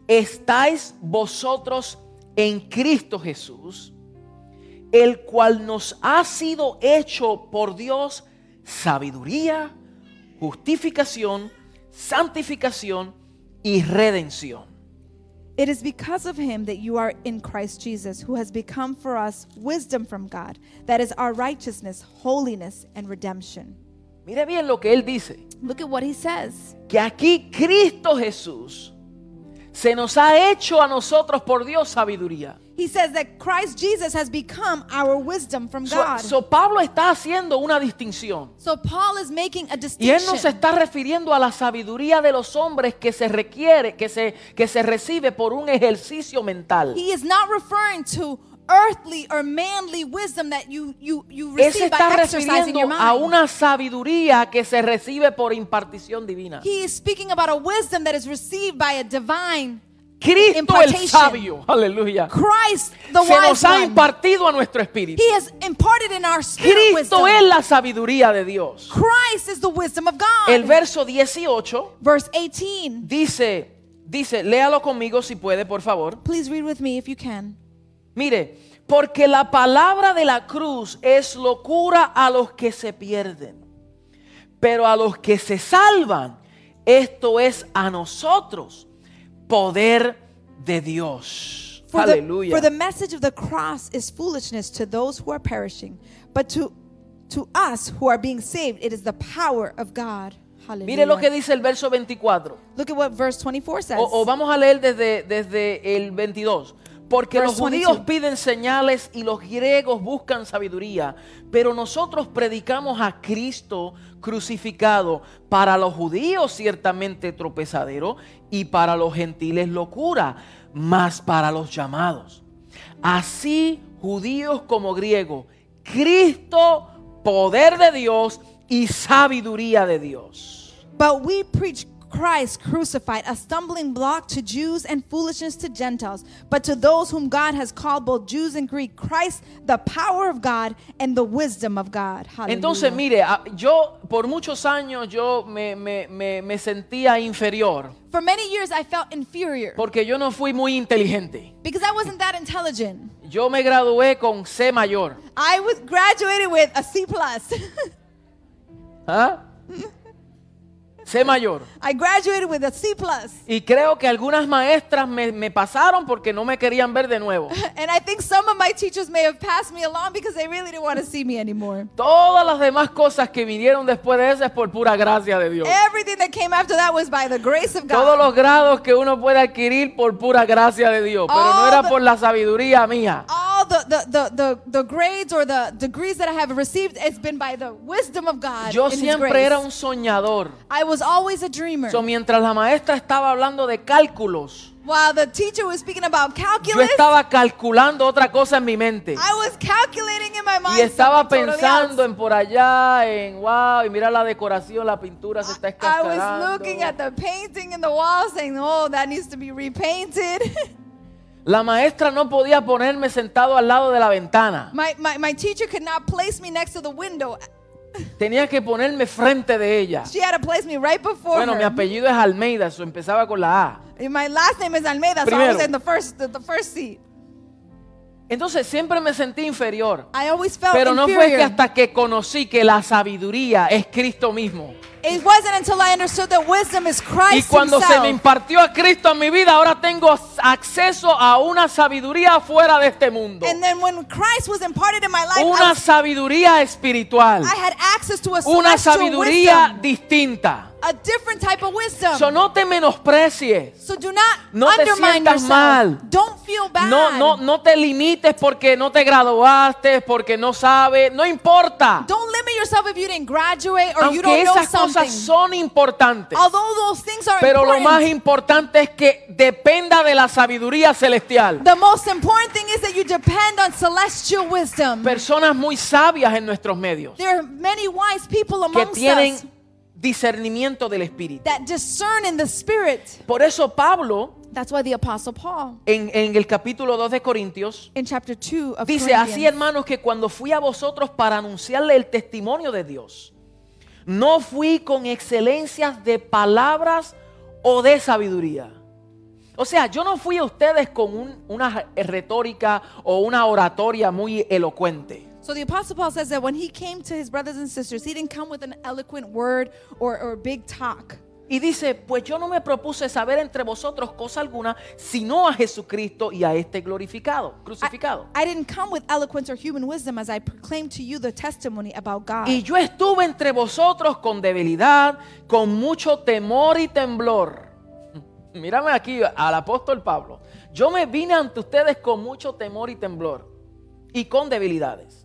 estáis vosotros en Cristo Jesús, el cual nos ha sido hecho por Dios sabiduría, justificación, santificación y redención. It is because of him that you are in Christ Jesus, who has become for us wisdom from God. That is our righteousness, holiness, and redemption. Mire bien lo que él dice, Look at what he says. que aquí Cristo Jesús se nos ha hecho a nosotros por Dios sabiduría. He says that Christ Jesus has become our wisdom from So, God. so Pablo está haciendo una distinción. So Paul is making a Y él no se distinction. está refiriendo a la sabiduría de los hombres que se requiere, que se, que se recibe por un ejercicio mental. He is not referring to earthly or manly wisdom that you you you receive by exercising your refiriendo a mind. una sabiduría que se recibe por impartición divina. He is speaking about a wisdom that is received by a divine Cristo el sabio, aleluya, Christ, the se nos ha impartido a nuestro espíritu. He has imparted in our spirit Cristo wisdom. es la sabiduría de Dios. Christ is the wisdom of God. El verso 18 Verse 18. dice, dice, léalo conmigo si puede, por favor. Please read with me if you can. Mire, porque la palabra de la cruz es locura a los que se pierden, pero a los que se salvan, esto es a nosotros, poder de Dios. For the, Aleluya. for the message of the cross is foolishness to those who are perishing, but to to us who are being saved, it is the power of God. Hallelujah. Mire lo que dice el verso 24. Look at what verse 24 says. O, o vamos a leer desde, desde el 22. Porque Verse los judíos 22. piden señales y los griegos buscan sabiduría, pero nosotros predicamos a Cristo crucificado, para los judíos ciertamente tropezadero y para los gentiles locura, mas para los llamados. Así judíos como griegos, Cristo poder de Dios y sabiduría de Dios. But we preach Christ crucified, a stumbling block to Jews and foolishness to Gentiles. But to those whom God has called, both Jews and Greek, Christ, the power of God and the wisdom of God. Hallelujah. Entonces, mire, yo por muchos años yo me, me- me- me sentía inferior For many years, I felt inferior porque yo no fui muy inteligente. because I wasn't that intelligent. Yo me gradué con C mayor. I was graduated with a C plus. ¿Ah? C mayor. I graduated with a C plus. Y creo que algunas maestras me, me pasaron porque no me querían ver de nuevo. And I think some of my teachers may have passed me along because they really didn't want to see me anymore. Todas las demás cosas que vinieron después de eso es por pura gracia de Dios. Everything that came after that was by the grace of Todos God. los grados que uno puede adquirir por pura gracia de Dios, pero no era the- por la sabiduría mía. All the, the, the, the, the grades or the degrees that I have received, it's been by the wisdom of God. Yo siempre era un soñador. I was always a dreamer. So, mientras la maestra estaba hablando de cálculos, While the teacher was speaking about yo calculus, estaba calculando otra cosa en mi mente. I was calculating in my mind. Y estaba pensando en por allá, en wow, y mira la decoración, la pintura se está I was escascarando. looking at the painting in the wall saying, oh, that needs to be repainted. La maestra no podía ponerme sentado al lado de la ventana. my, my, my teacher could not place me next to the window. Tenía que ponerme frente de ella. She had to place me right before Bueno, mi apellido es Almeida, eso empezaba con la A. My last name is Almeida, so I Primero. was in the first, the, the first seat. Entonces siempre me sentí inferior. I always felt Pero no fue que hasta que conocí que la sabiduría es Cristo mismo. It wasn't until I understood that wisdom is Christ Y cuando se me impartió a Cristo en mi vida, ahora tengo acceso a una sabiduría fuera de este mundo. and then when Christ was imparted in my life, I, Una was- sabiduría espiritual. I had access to a Una sabiduría wisdom, distinta. a different type of wisdom. So no te menosprecies. so do not No te undermine sientas yourself. mal. Don't feel bad. No, no, no te limites porque no te graduaste, porque no sabes. No importa. Don't limit yourself if you didn't graduate or you Aunque don't know something. Cosas son importantes. Although those things are Pero lo más importante es que dependa de la sabiduría celestial. the most important thing is that you depend on celestial wisdom. Personas muy sabias en nuestros medios there are many wise people que amongst tienen us discernimiento del espíritu. that discern in the spirit. Por eso Pablo That's why the apostle Paul en, en el capítulo 2 de Corintios in chapter 2 of dice así hermanos que cuando fui a vosotros para anunciarle el testimonio de Dios, no fui con excelencias de palabras o de sabiduría. O sea, yo no fui a ustedes con un- una retórica o una oratoria muy elocuente. So the apostle Paul says that when he came to his brothers and sisters, he didn't come with an eloquent word or, or big talk. Y dice, pues yo no me propuse saber entre vosotros cosa alguna, sino a Jesucristo y a este glorificado, I, crucificado. I didn't come with eloquence or human wisdom as I proclaimed to you the testimony about God. Y yo estuve entre vosotros con debilidad, con mucho temor y temblor. Mírame aquí al apóstol Pablo. Yo me vine ante ustedes con mucho temor y temblor y con debilidades.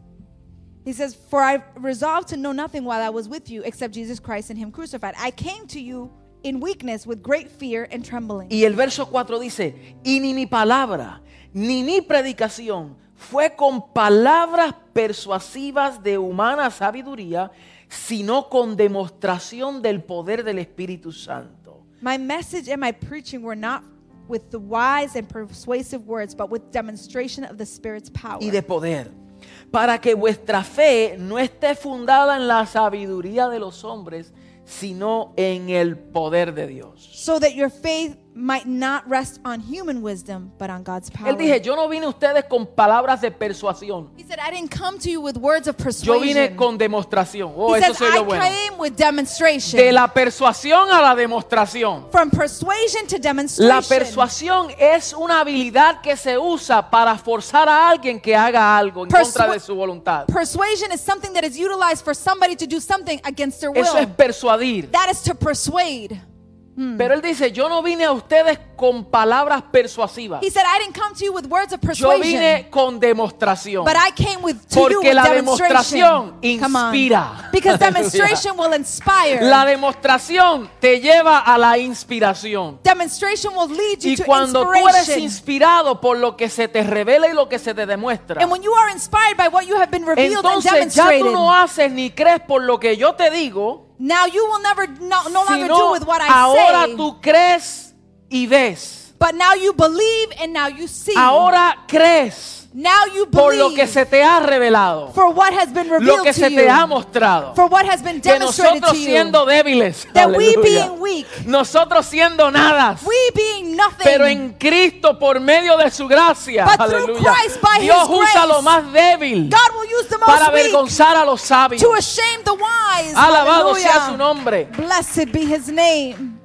He says, For I resolved to know nothing while I was with you except Jesus Christ and Him crucified. I came to you in weakness with great fear and trembling. Y el verso 4 dice, y ni mi palabra, ni mi predicación fue con palabras persuasivas de humana sabiduría, sino con demostración del poder del Espíritu Santo. My message and my preaching were not with the wise and persuasive words, but with demonstration of the Spirit's power. y de poder, para que vuestra fe no esté fundada en la sabiduría de los hombres, sino en el poder de Dios. so that your faith might not rest on human wisdom, but on God's power. Él dije, yo no vine a ustedes con palabras de persuasión. he said, said, I didn't come to you with words of Yo vine persuasion. con demostración. Oh, He eso says, soy yo I bueno. came with demonstration. De la persuasión a la demostración. From persuasion to La demonstration. persuasión es una habilidad que se usa para forzar a alguien que haga algo en Persua- contra de su voluntad. Persuasion is something that is utilized for somebody to do something against their will. Eso es persuadir. That is to persuade. Pero él dice, yo no vine a ustedes con palabras persuasivas. He said, I didn't come to you with words of Yo persuasion, vine con demostración. but I came with to you Porque with la demostración inspira. Because demonstration will inspire. La demostración te lleva a la inspiración. demonstration will lead you Y to cuando tú eres inspirado por lo que se te revela y lo que se te demuestra, And when you are inspired by what you have been revealed and entonces ya demonstrated, tú no haces ni crees por lo que yo te digo, now you will never no, no longer do with what I ahora say, tú crees y ves. but now you believe and now you see. Ahora crees now you por lo que believe se te ha revelado, for what has been lo que se te ha mostrado. for what has been Que demonstrated nosotros siendo débiles, that we being weak, nosotros siendo nada, we being nothing, pero en Cristo por medio de su gracia, But through aleluya, Christ, by Dios His usa grace, lo más débil God will use the most para avergonzar a los sabios. to the wise. Alabado sea su nombre. Blessed be his name.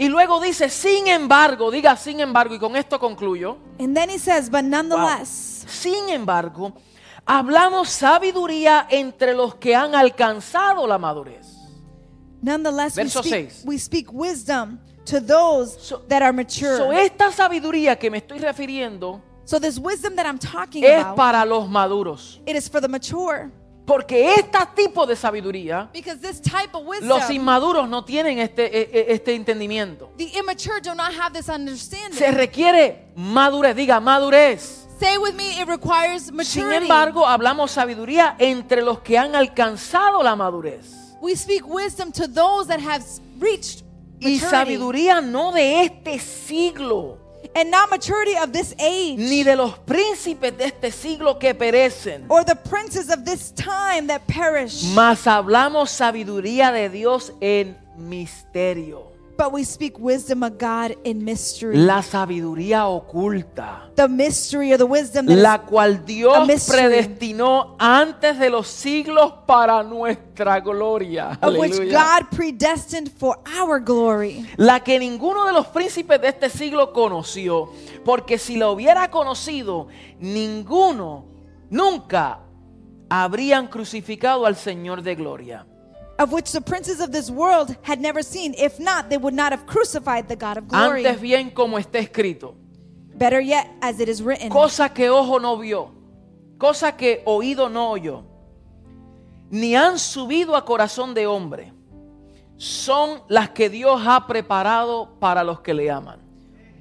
Y luego dice, sin embargo, diga sin embargo, y con esto concluyo, And then he says, but nonetheless, sin embargo, hablamos sabiduría entre los que han alcanzado la madurez. nonetheless we Verso speak, seis. we speak wisdom to those So- that are mature. So, esta sabiduría que me estoy refiriendo so this wisdom that I'm talking es about, para los maduros. it is for the mature. Porque este tipo de sabiduría, Because this type of wisdom, los inmaduros no tienen este, e- e- este entendimiento. the immature do not have this understanding. Se requiere madurez, diga madurez. Say with me, it requires Sin maturity. embargo, hablamos sabiduría entre los que han alcanzado la madurez. we speak wisdom to those that have reached Y maturity. sabiduría no de este siglo, and not maturity of this age. ni de los príncipes de este siglo que perecen. or the princes of this time that perish. Mas hablamos sabiduría de Dios en misterio. But we speak wisdom of God in mystery. La sabiduría oculta. the mystery or the wisdom that La cual Dios predestinó antes de los siglos para nuestra gloria. of which. God predestined for our glory. La que ninguno de los príncipes de este siglo conoció. Porque si la hubiera conocido, ninguno nunca habrían crucificado al Señor de gloria. Of which the princes of this world had never seen. If not, they would not have crucified the God of glory. Antes bien como está escrito. Better yet, as it is written. Cosa que ojo no vio, cosa que oído no oyó, ni han subido a corazón de hombre, son las que Dios ha preparado para los que le aman.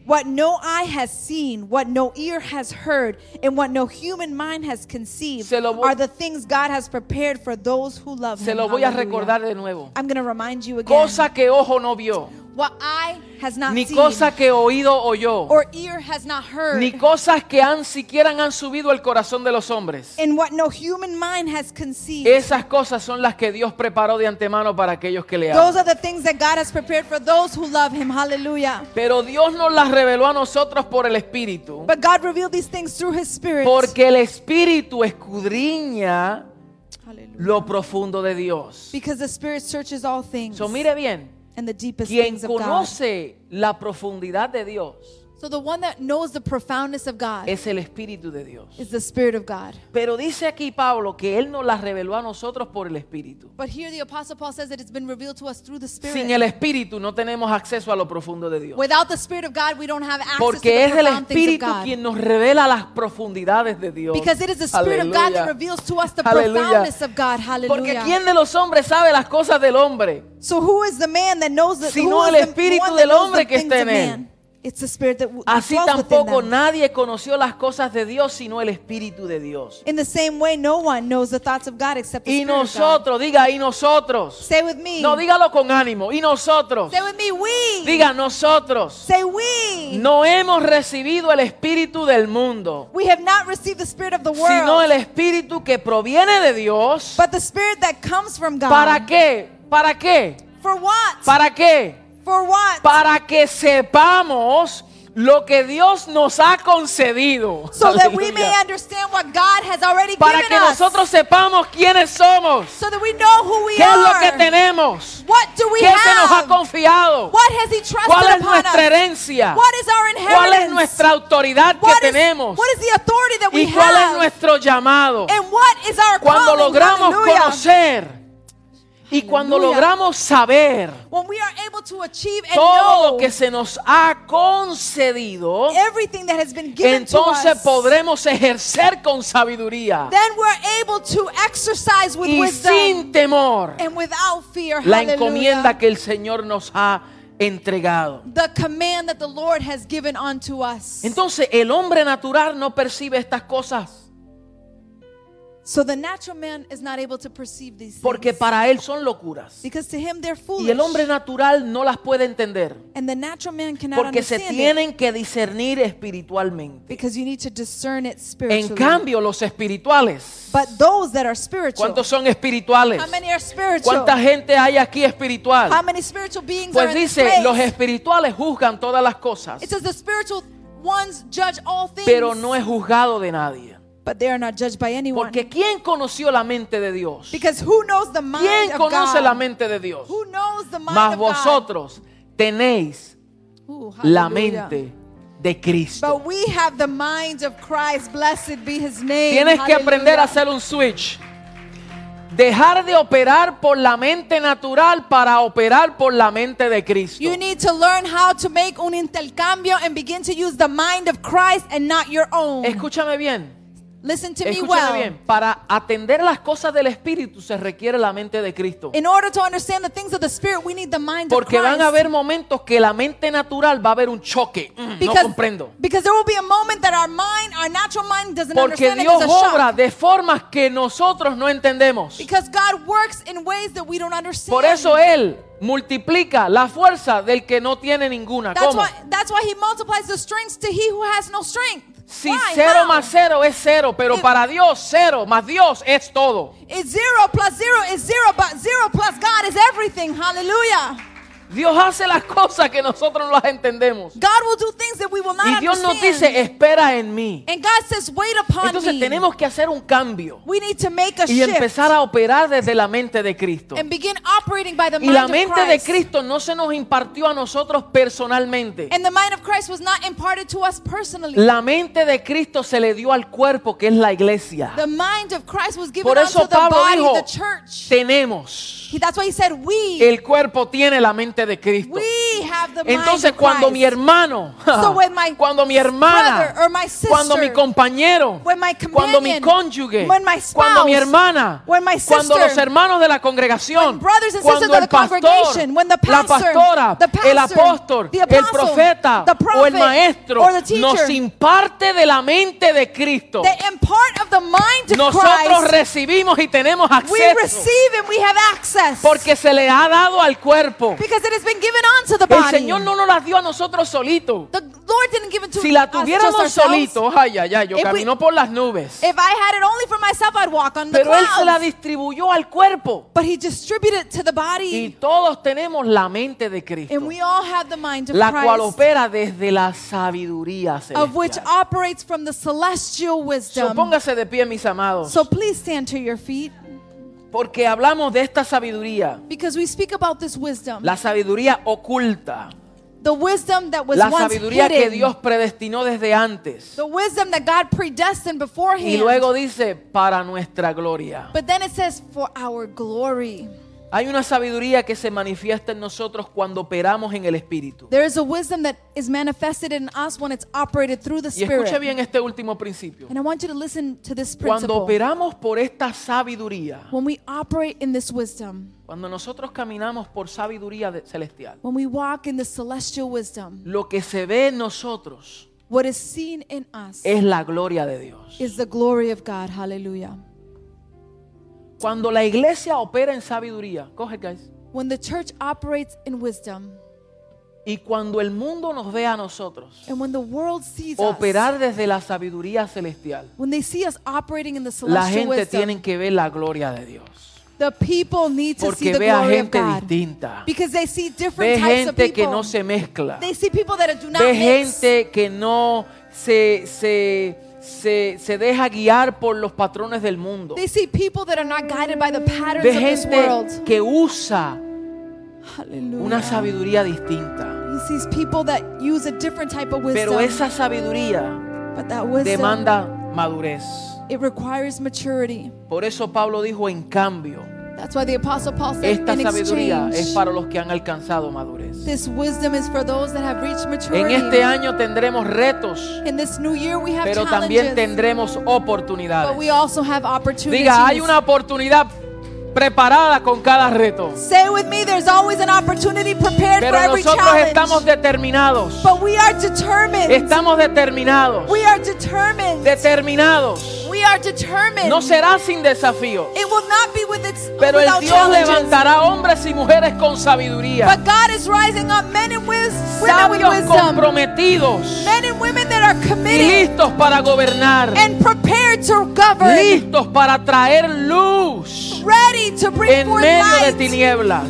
What no eye has seen, what no ear has heard, and what no human mind has conceived voy- are the things God has prepared for those who love Se Him. lo voy a recordar de nuevo. I'm going to remind you again. Cosa que ojo no vio, what eye has not ni seen, cosa que oído oyó, or ear has not heard, ni cosas que han siquiera han subido al corazón de los hombres. and what no human mind has conceived. Esas cosas son las que Dios preparó de antemano para aquellos que le Those aman. are the things that God has prepared for those who love Him. Hallelujah. Pero Dios nos las reveló a nosotros por el Espíritu. But God revealed these things through His Spirit. Porque el Espíritu escudriña Hallelujah. lo profundo de Dios. Because the Spirit searches all things So mire bien, and the deepest quien things of God. conoce la profundidad de Dios So the one that knows the profoundness of God es el Espíritu de Dios. is the Spirit of God. Pero dice aquí Pablo que Él nos las reveló a nosotros por el Espíritu. But here the Apostle Paul says that it's been revealed to us through the Spirit. Sin el Espíritu no tenemos acceso a lo profundo de Dios. Without the Spirit of God, we don't have access to Porque the es el profound things of Espíritu God. quien nos revela las profundidades de Dios. Because it is the Spirit of God that reveals to us the Aleluya. profoundness of God. Porque Hallelujah. ¿quién de los hombres sabe las cosas del hombre? So who is the man that knows that Sino who is el the Espíritu one that del knows hombre the que things está of en él. man? It's the Spirit that Así tampoco them. nadie conoció las cosas de Dios sino el Espíritu de Dios. In the same way, no one knows the thoughts of God except the Y Spirit of God. nosotros, diga, y nosotros. Say with me. No, dígalo con ánimo. Y nosotros. Say with me, we. Diga, nosotros. Say we. No hemos recibido el Espíritu del mundo, We have not received the Spirit of the world, sino el Espíritu que proviene de Dios. but the Spirit that comes from God. ¿Para qué? ¿Para qué? For what? ¿Para qué? For what? Para que sepamos lo que Dios nos ha concedido. so that we may understand what God has already Para given que us. nosotros sepamos quiénes somos, so that we know who we qué es lo que are. tenemos, what do we qué se nos ha confiado, what has He trusted cuál es nuestra herencia, What is our inheritance? cuál es nuestra autoridad que What is- tenemos what is the authority that we y cuál es have? nuestro llamado. and what is our Cuando calling? logramos Hallelujah. conocer y cuando logramos saber when we are able to achieve and todo lo que se nos ha concedido, everything that has been given entonces to us, podremos ejercer con sabiduría then we're able to exercise with y wisdom sin temor and without fear. la encomienda que el Señor nos ha entregado. the command that the Lord has given unto us. Entonces el hombre natural no percibe estas cosas so the natural man is not able to perceive these porque things para él son locuras. because to him they're foolish. Y el hombre natural no las puede entender and the natural man cannot porque se it tienen que discernir espiritualmente. because you need to discern it En spiritually. cambio, los espirituales, but those that are spiritual, ¿cuántos son espirituales? how many are spiritual? ¿Cuánta gente hay aquí How espiritual? many spiritual beings are Pues in this dice, place? los espirituales juzgan todas las cosas, It says the spiritual ones judge all things, pero no es juzgado de nadie. But they are not judged by anyone. Porque ¿quién conoció la mente de Dios? because who knows the mind ¿Quién of conoce God? la mente de Dios? Who knows the mind Mas of God? vosotros tenéis Ooh, la hallelujah. mente de Cristo. But we have the mind of Christ. Blessed be his name. Tienes que aprender a Hallelujah. hacer un switch. Dejar de operar por la mente natural para operar por la mente de Cristo. You need to learn how to make un intercambio and begin to use the mind of Christ and not your own. Escúchame bien. Listen to me Escúchame well. bien. Para atender las cosas del Espíritu se requiere la mente de Cristo. In order to understand the things of the Spirit, we need the mind Porque of Christ. van a haber momentos que la mente natural va a haber un choque. Mm, no because, comprendo. because there will be a moment that our mind, our natural mind doesn't Porque understand it. Dios There's a shock. obra de formas que nosotros no entendemos. Because God works in ways that we don't understand. Por eso Él multiplica la fuerza del que no tiene ninguna. that's ¿Cómo? why, that's why He multiplies the strengths to he who has no strength. Si Why? cero How? más cero es cero, pero It- para Dios cero más Dios es todo. It's zero plus zero is zero, but zero plus God is everything. Hallelujah. Dios hace las cosas que nosotros no las entendemos. God will do things that we will not Y Dios nos understand. dice, espera en mí. and God says, wait upon Entonces me. tenemos que hacer un cambio we need to make a y shift empezar a operar desde la mente de Cristo. and begin operating by the Y mind la of mente de Christ. Cristo no se nos impartió a nosotros personalmente. And the mind of Christ was not imparted to us personally. La mente de Cristo se le dio al cuerpo que es la iglesia. the mind of Christ was given Por eso unto the Pablo body, dijo, the church. tenemos. He- that's why he said, we, El cuerpo tiene la mente de Cristo. Entonces cuando mi hermano, So when my cuando mi hermana, cuando mi compañero, when my cuando mi cónyuge, cuando mi hermana, cuando los hermanos de la congregación, when brothers and cuando el pastor, congregation, when the la pastor, pastora, el apóstol, el profeta o el maestro nos imparte de la mente de Cristo. Nosotros recibimos y tenemos acceso porque se le ha dado al cuerpo. The El body. Señor no nos las dio a nosotros solitos. the Lord didn't give it to Si la tuviéramos solitos, ay, ay, ay, yo If we- camino por las nubes. If I had it only for myself, I'd walk on the Pero Él se la distribuyó al cuerpo. But He distributed it to the Y body. todos tenemos la mente de Cristo, And we all have the mind of la cual Christ, opera desde la sabiduría of which celestial. operates from the celestial wisdom. So, póngase de pie, mis amados, So please stand to your feet porque hablamos de esta sabiduría, because we speak about this wisdom. la sabiduría oculta, the wisdom that was la once sabiduría que. Dios predestinó desde antes. the wisdom that God predestined beforehand. Y luego dice, para nuestra gloria. but then it says, for our glory. Hay una sabiduría que se manifiesta en nosotros cuando operamos en el Espíritu. There is a wisdom that is manifested in us when it's operated through the Y escuche Spirit. bien este último principio. And I want you to listen to this Cuando principle. operamos por esta sabiduría, When we operate in this wisdom, cuando nosotros caminamos por sabiduría celestial, when we walk in the celestial wisdom, lo que se ve en nosotros what is seen in us es la gloria de Dios. is the glory of God. Hallelujah. Cuando la iglesia opera en sabiduría, coge guys, When the church operates in wisdom, y cuando el mundo nos ve a nosotros and when the world sees us, operar desde la sabiduría celestial, when they see us operating in the la celestial gente wisdom, tiene que ver la gloria de Dios. The people need to see porque the ve a glory of gente God distinta. because they see Ve different types of gente que people. no se mezcla. They see people that do not Ve mix. gente que no se, se, se, se deja guiar por los patrones del mundo. They see people that are not guided by the patterns Ve of this gente world. que usa Hallelujah. una sabiduría distinta. He sees people that use a different type of wisdom. Pero esa sabiduría but that wisdom, demanda madurez. it requires maturity. Por eso Pablo dijo, en cambio, That's why the Apostle Paul said, esta in sabiduría exchange, es para los que han alcanzado madurez. this wisdom is for those that have reached En maturity. este año tendremos retos, in this new year, we have pero challenges, también tendremos but oportunidades. we also have opportunities. Diga, hay una oportunidad preparada con cada reto. Say with me, there's always an opportunity prepared for Pero every nosotros challenge. estamos determinados. but we are determined. Estamos determinados. we are determined. Determinados. We are determined. No será sin desafío. it will not be with its Pero el Dios levantará hombres y mujeres con sabiduría. But God is rising up men and women with Sabios wisdom. comprometidos. Men and women that are Y committed listos para gobernar. and prepared to govern. Listos para traer luz ready to bring en medio de tinieblas.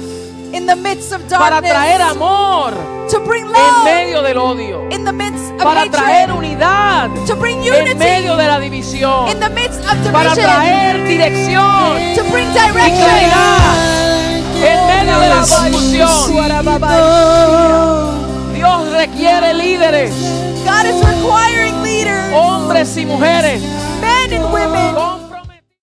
In the midst of Para darkness. traer amor to bring en love medio del odio. in the midst of Para hatred. traer unidad to bring unity en medio de la división. in the midst of Para division. traer dirección to bring y direction. claridad en medio de la confusión. Dios requiere líderes, God is requiring leaders, hombres y mujeres, men and women,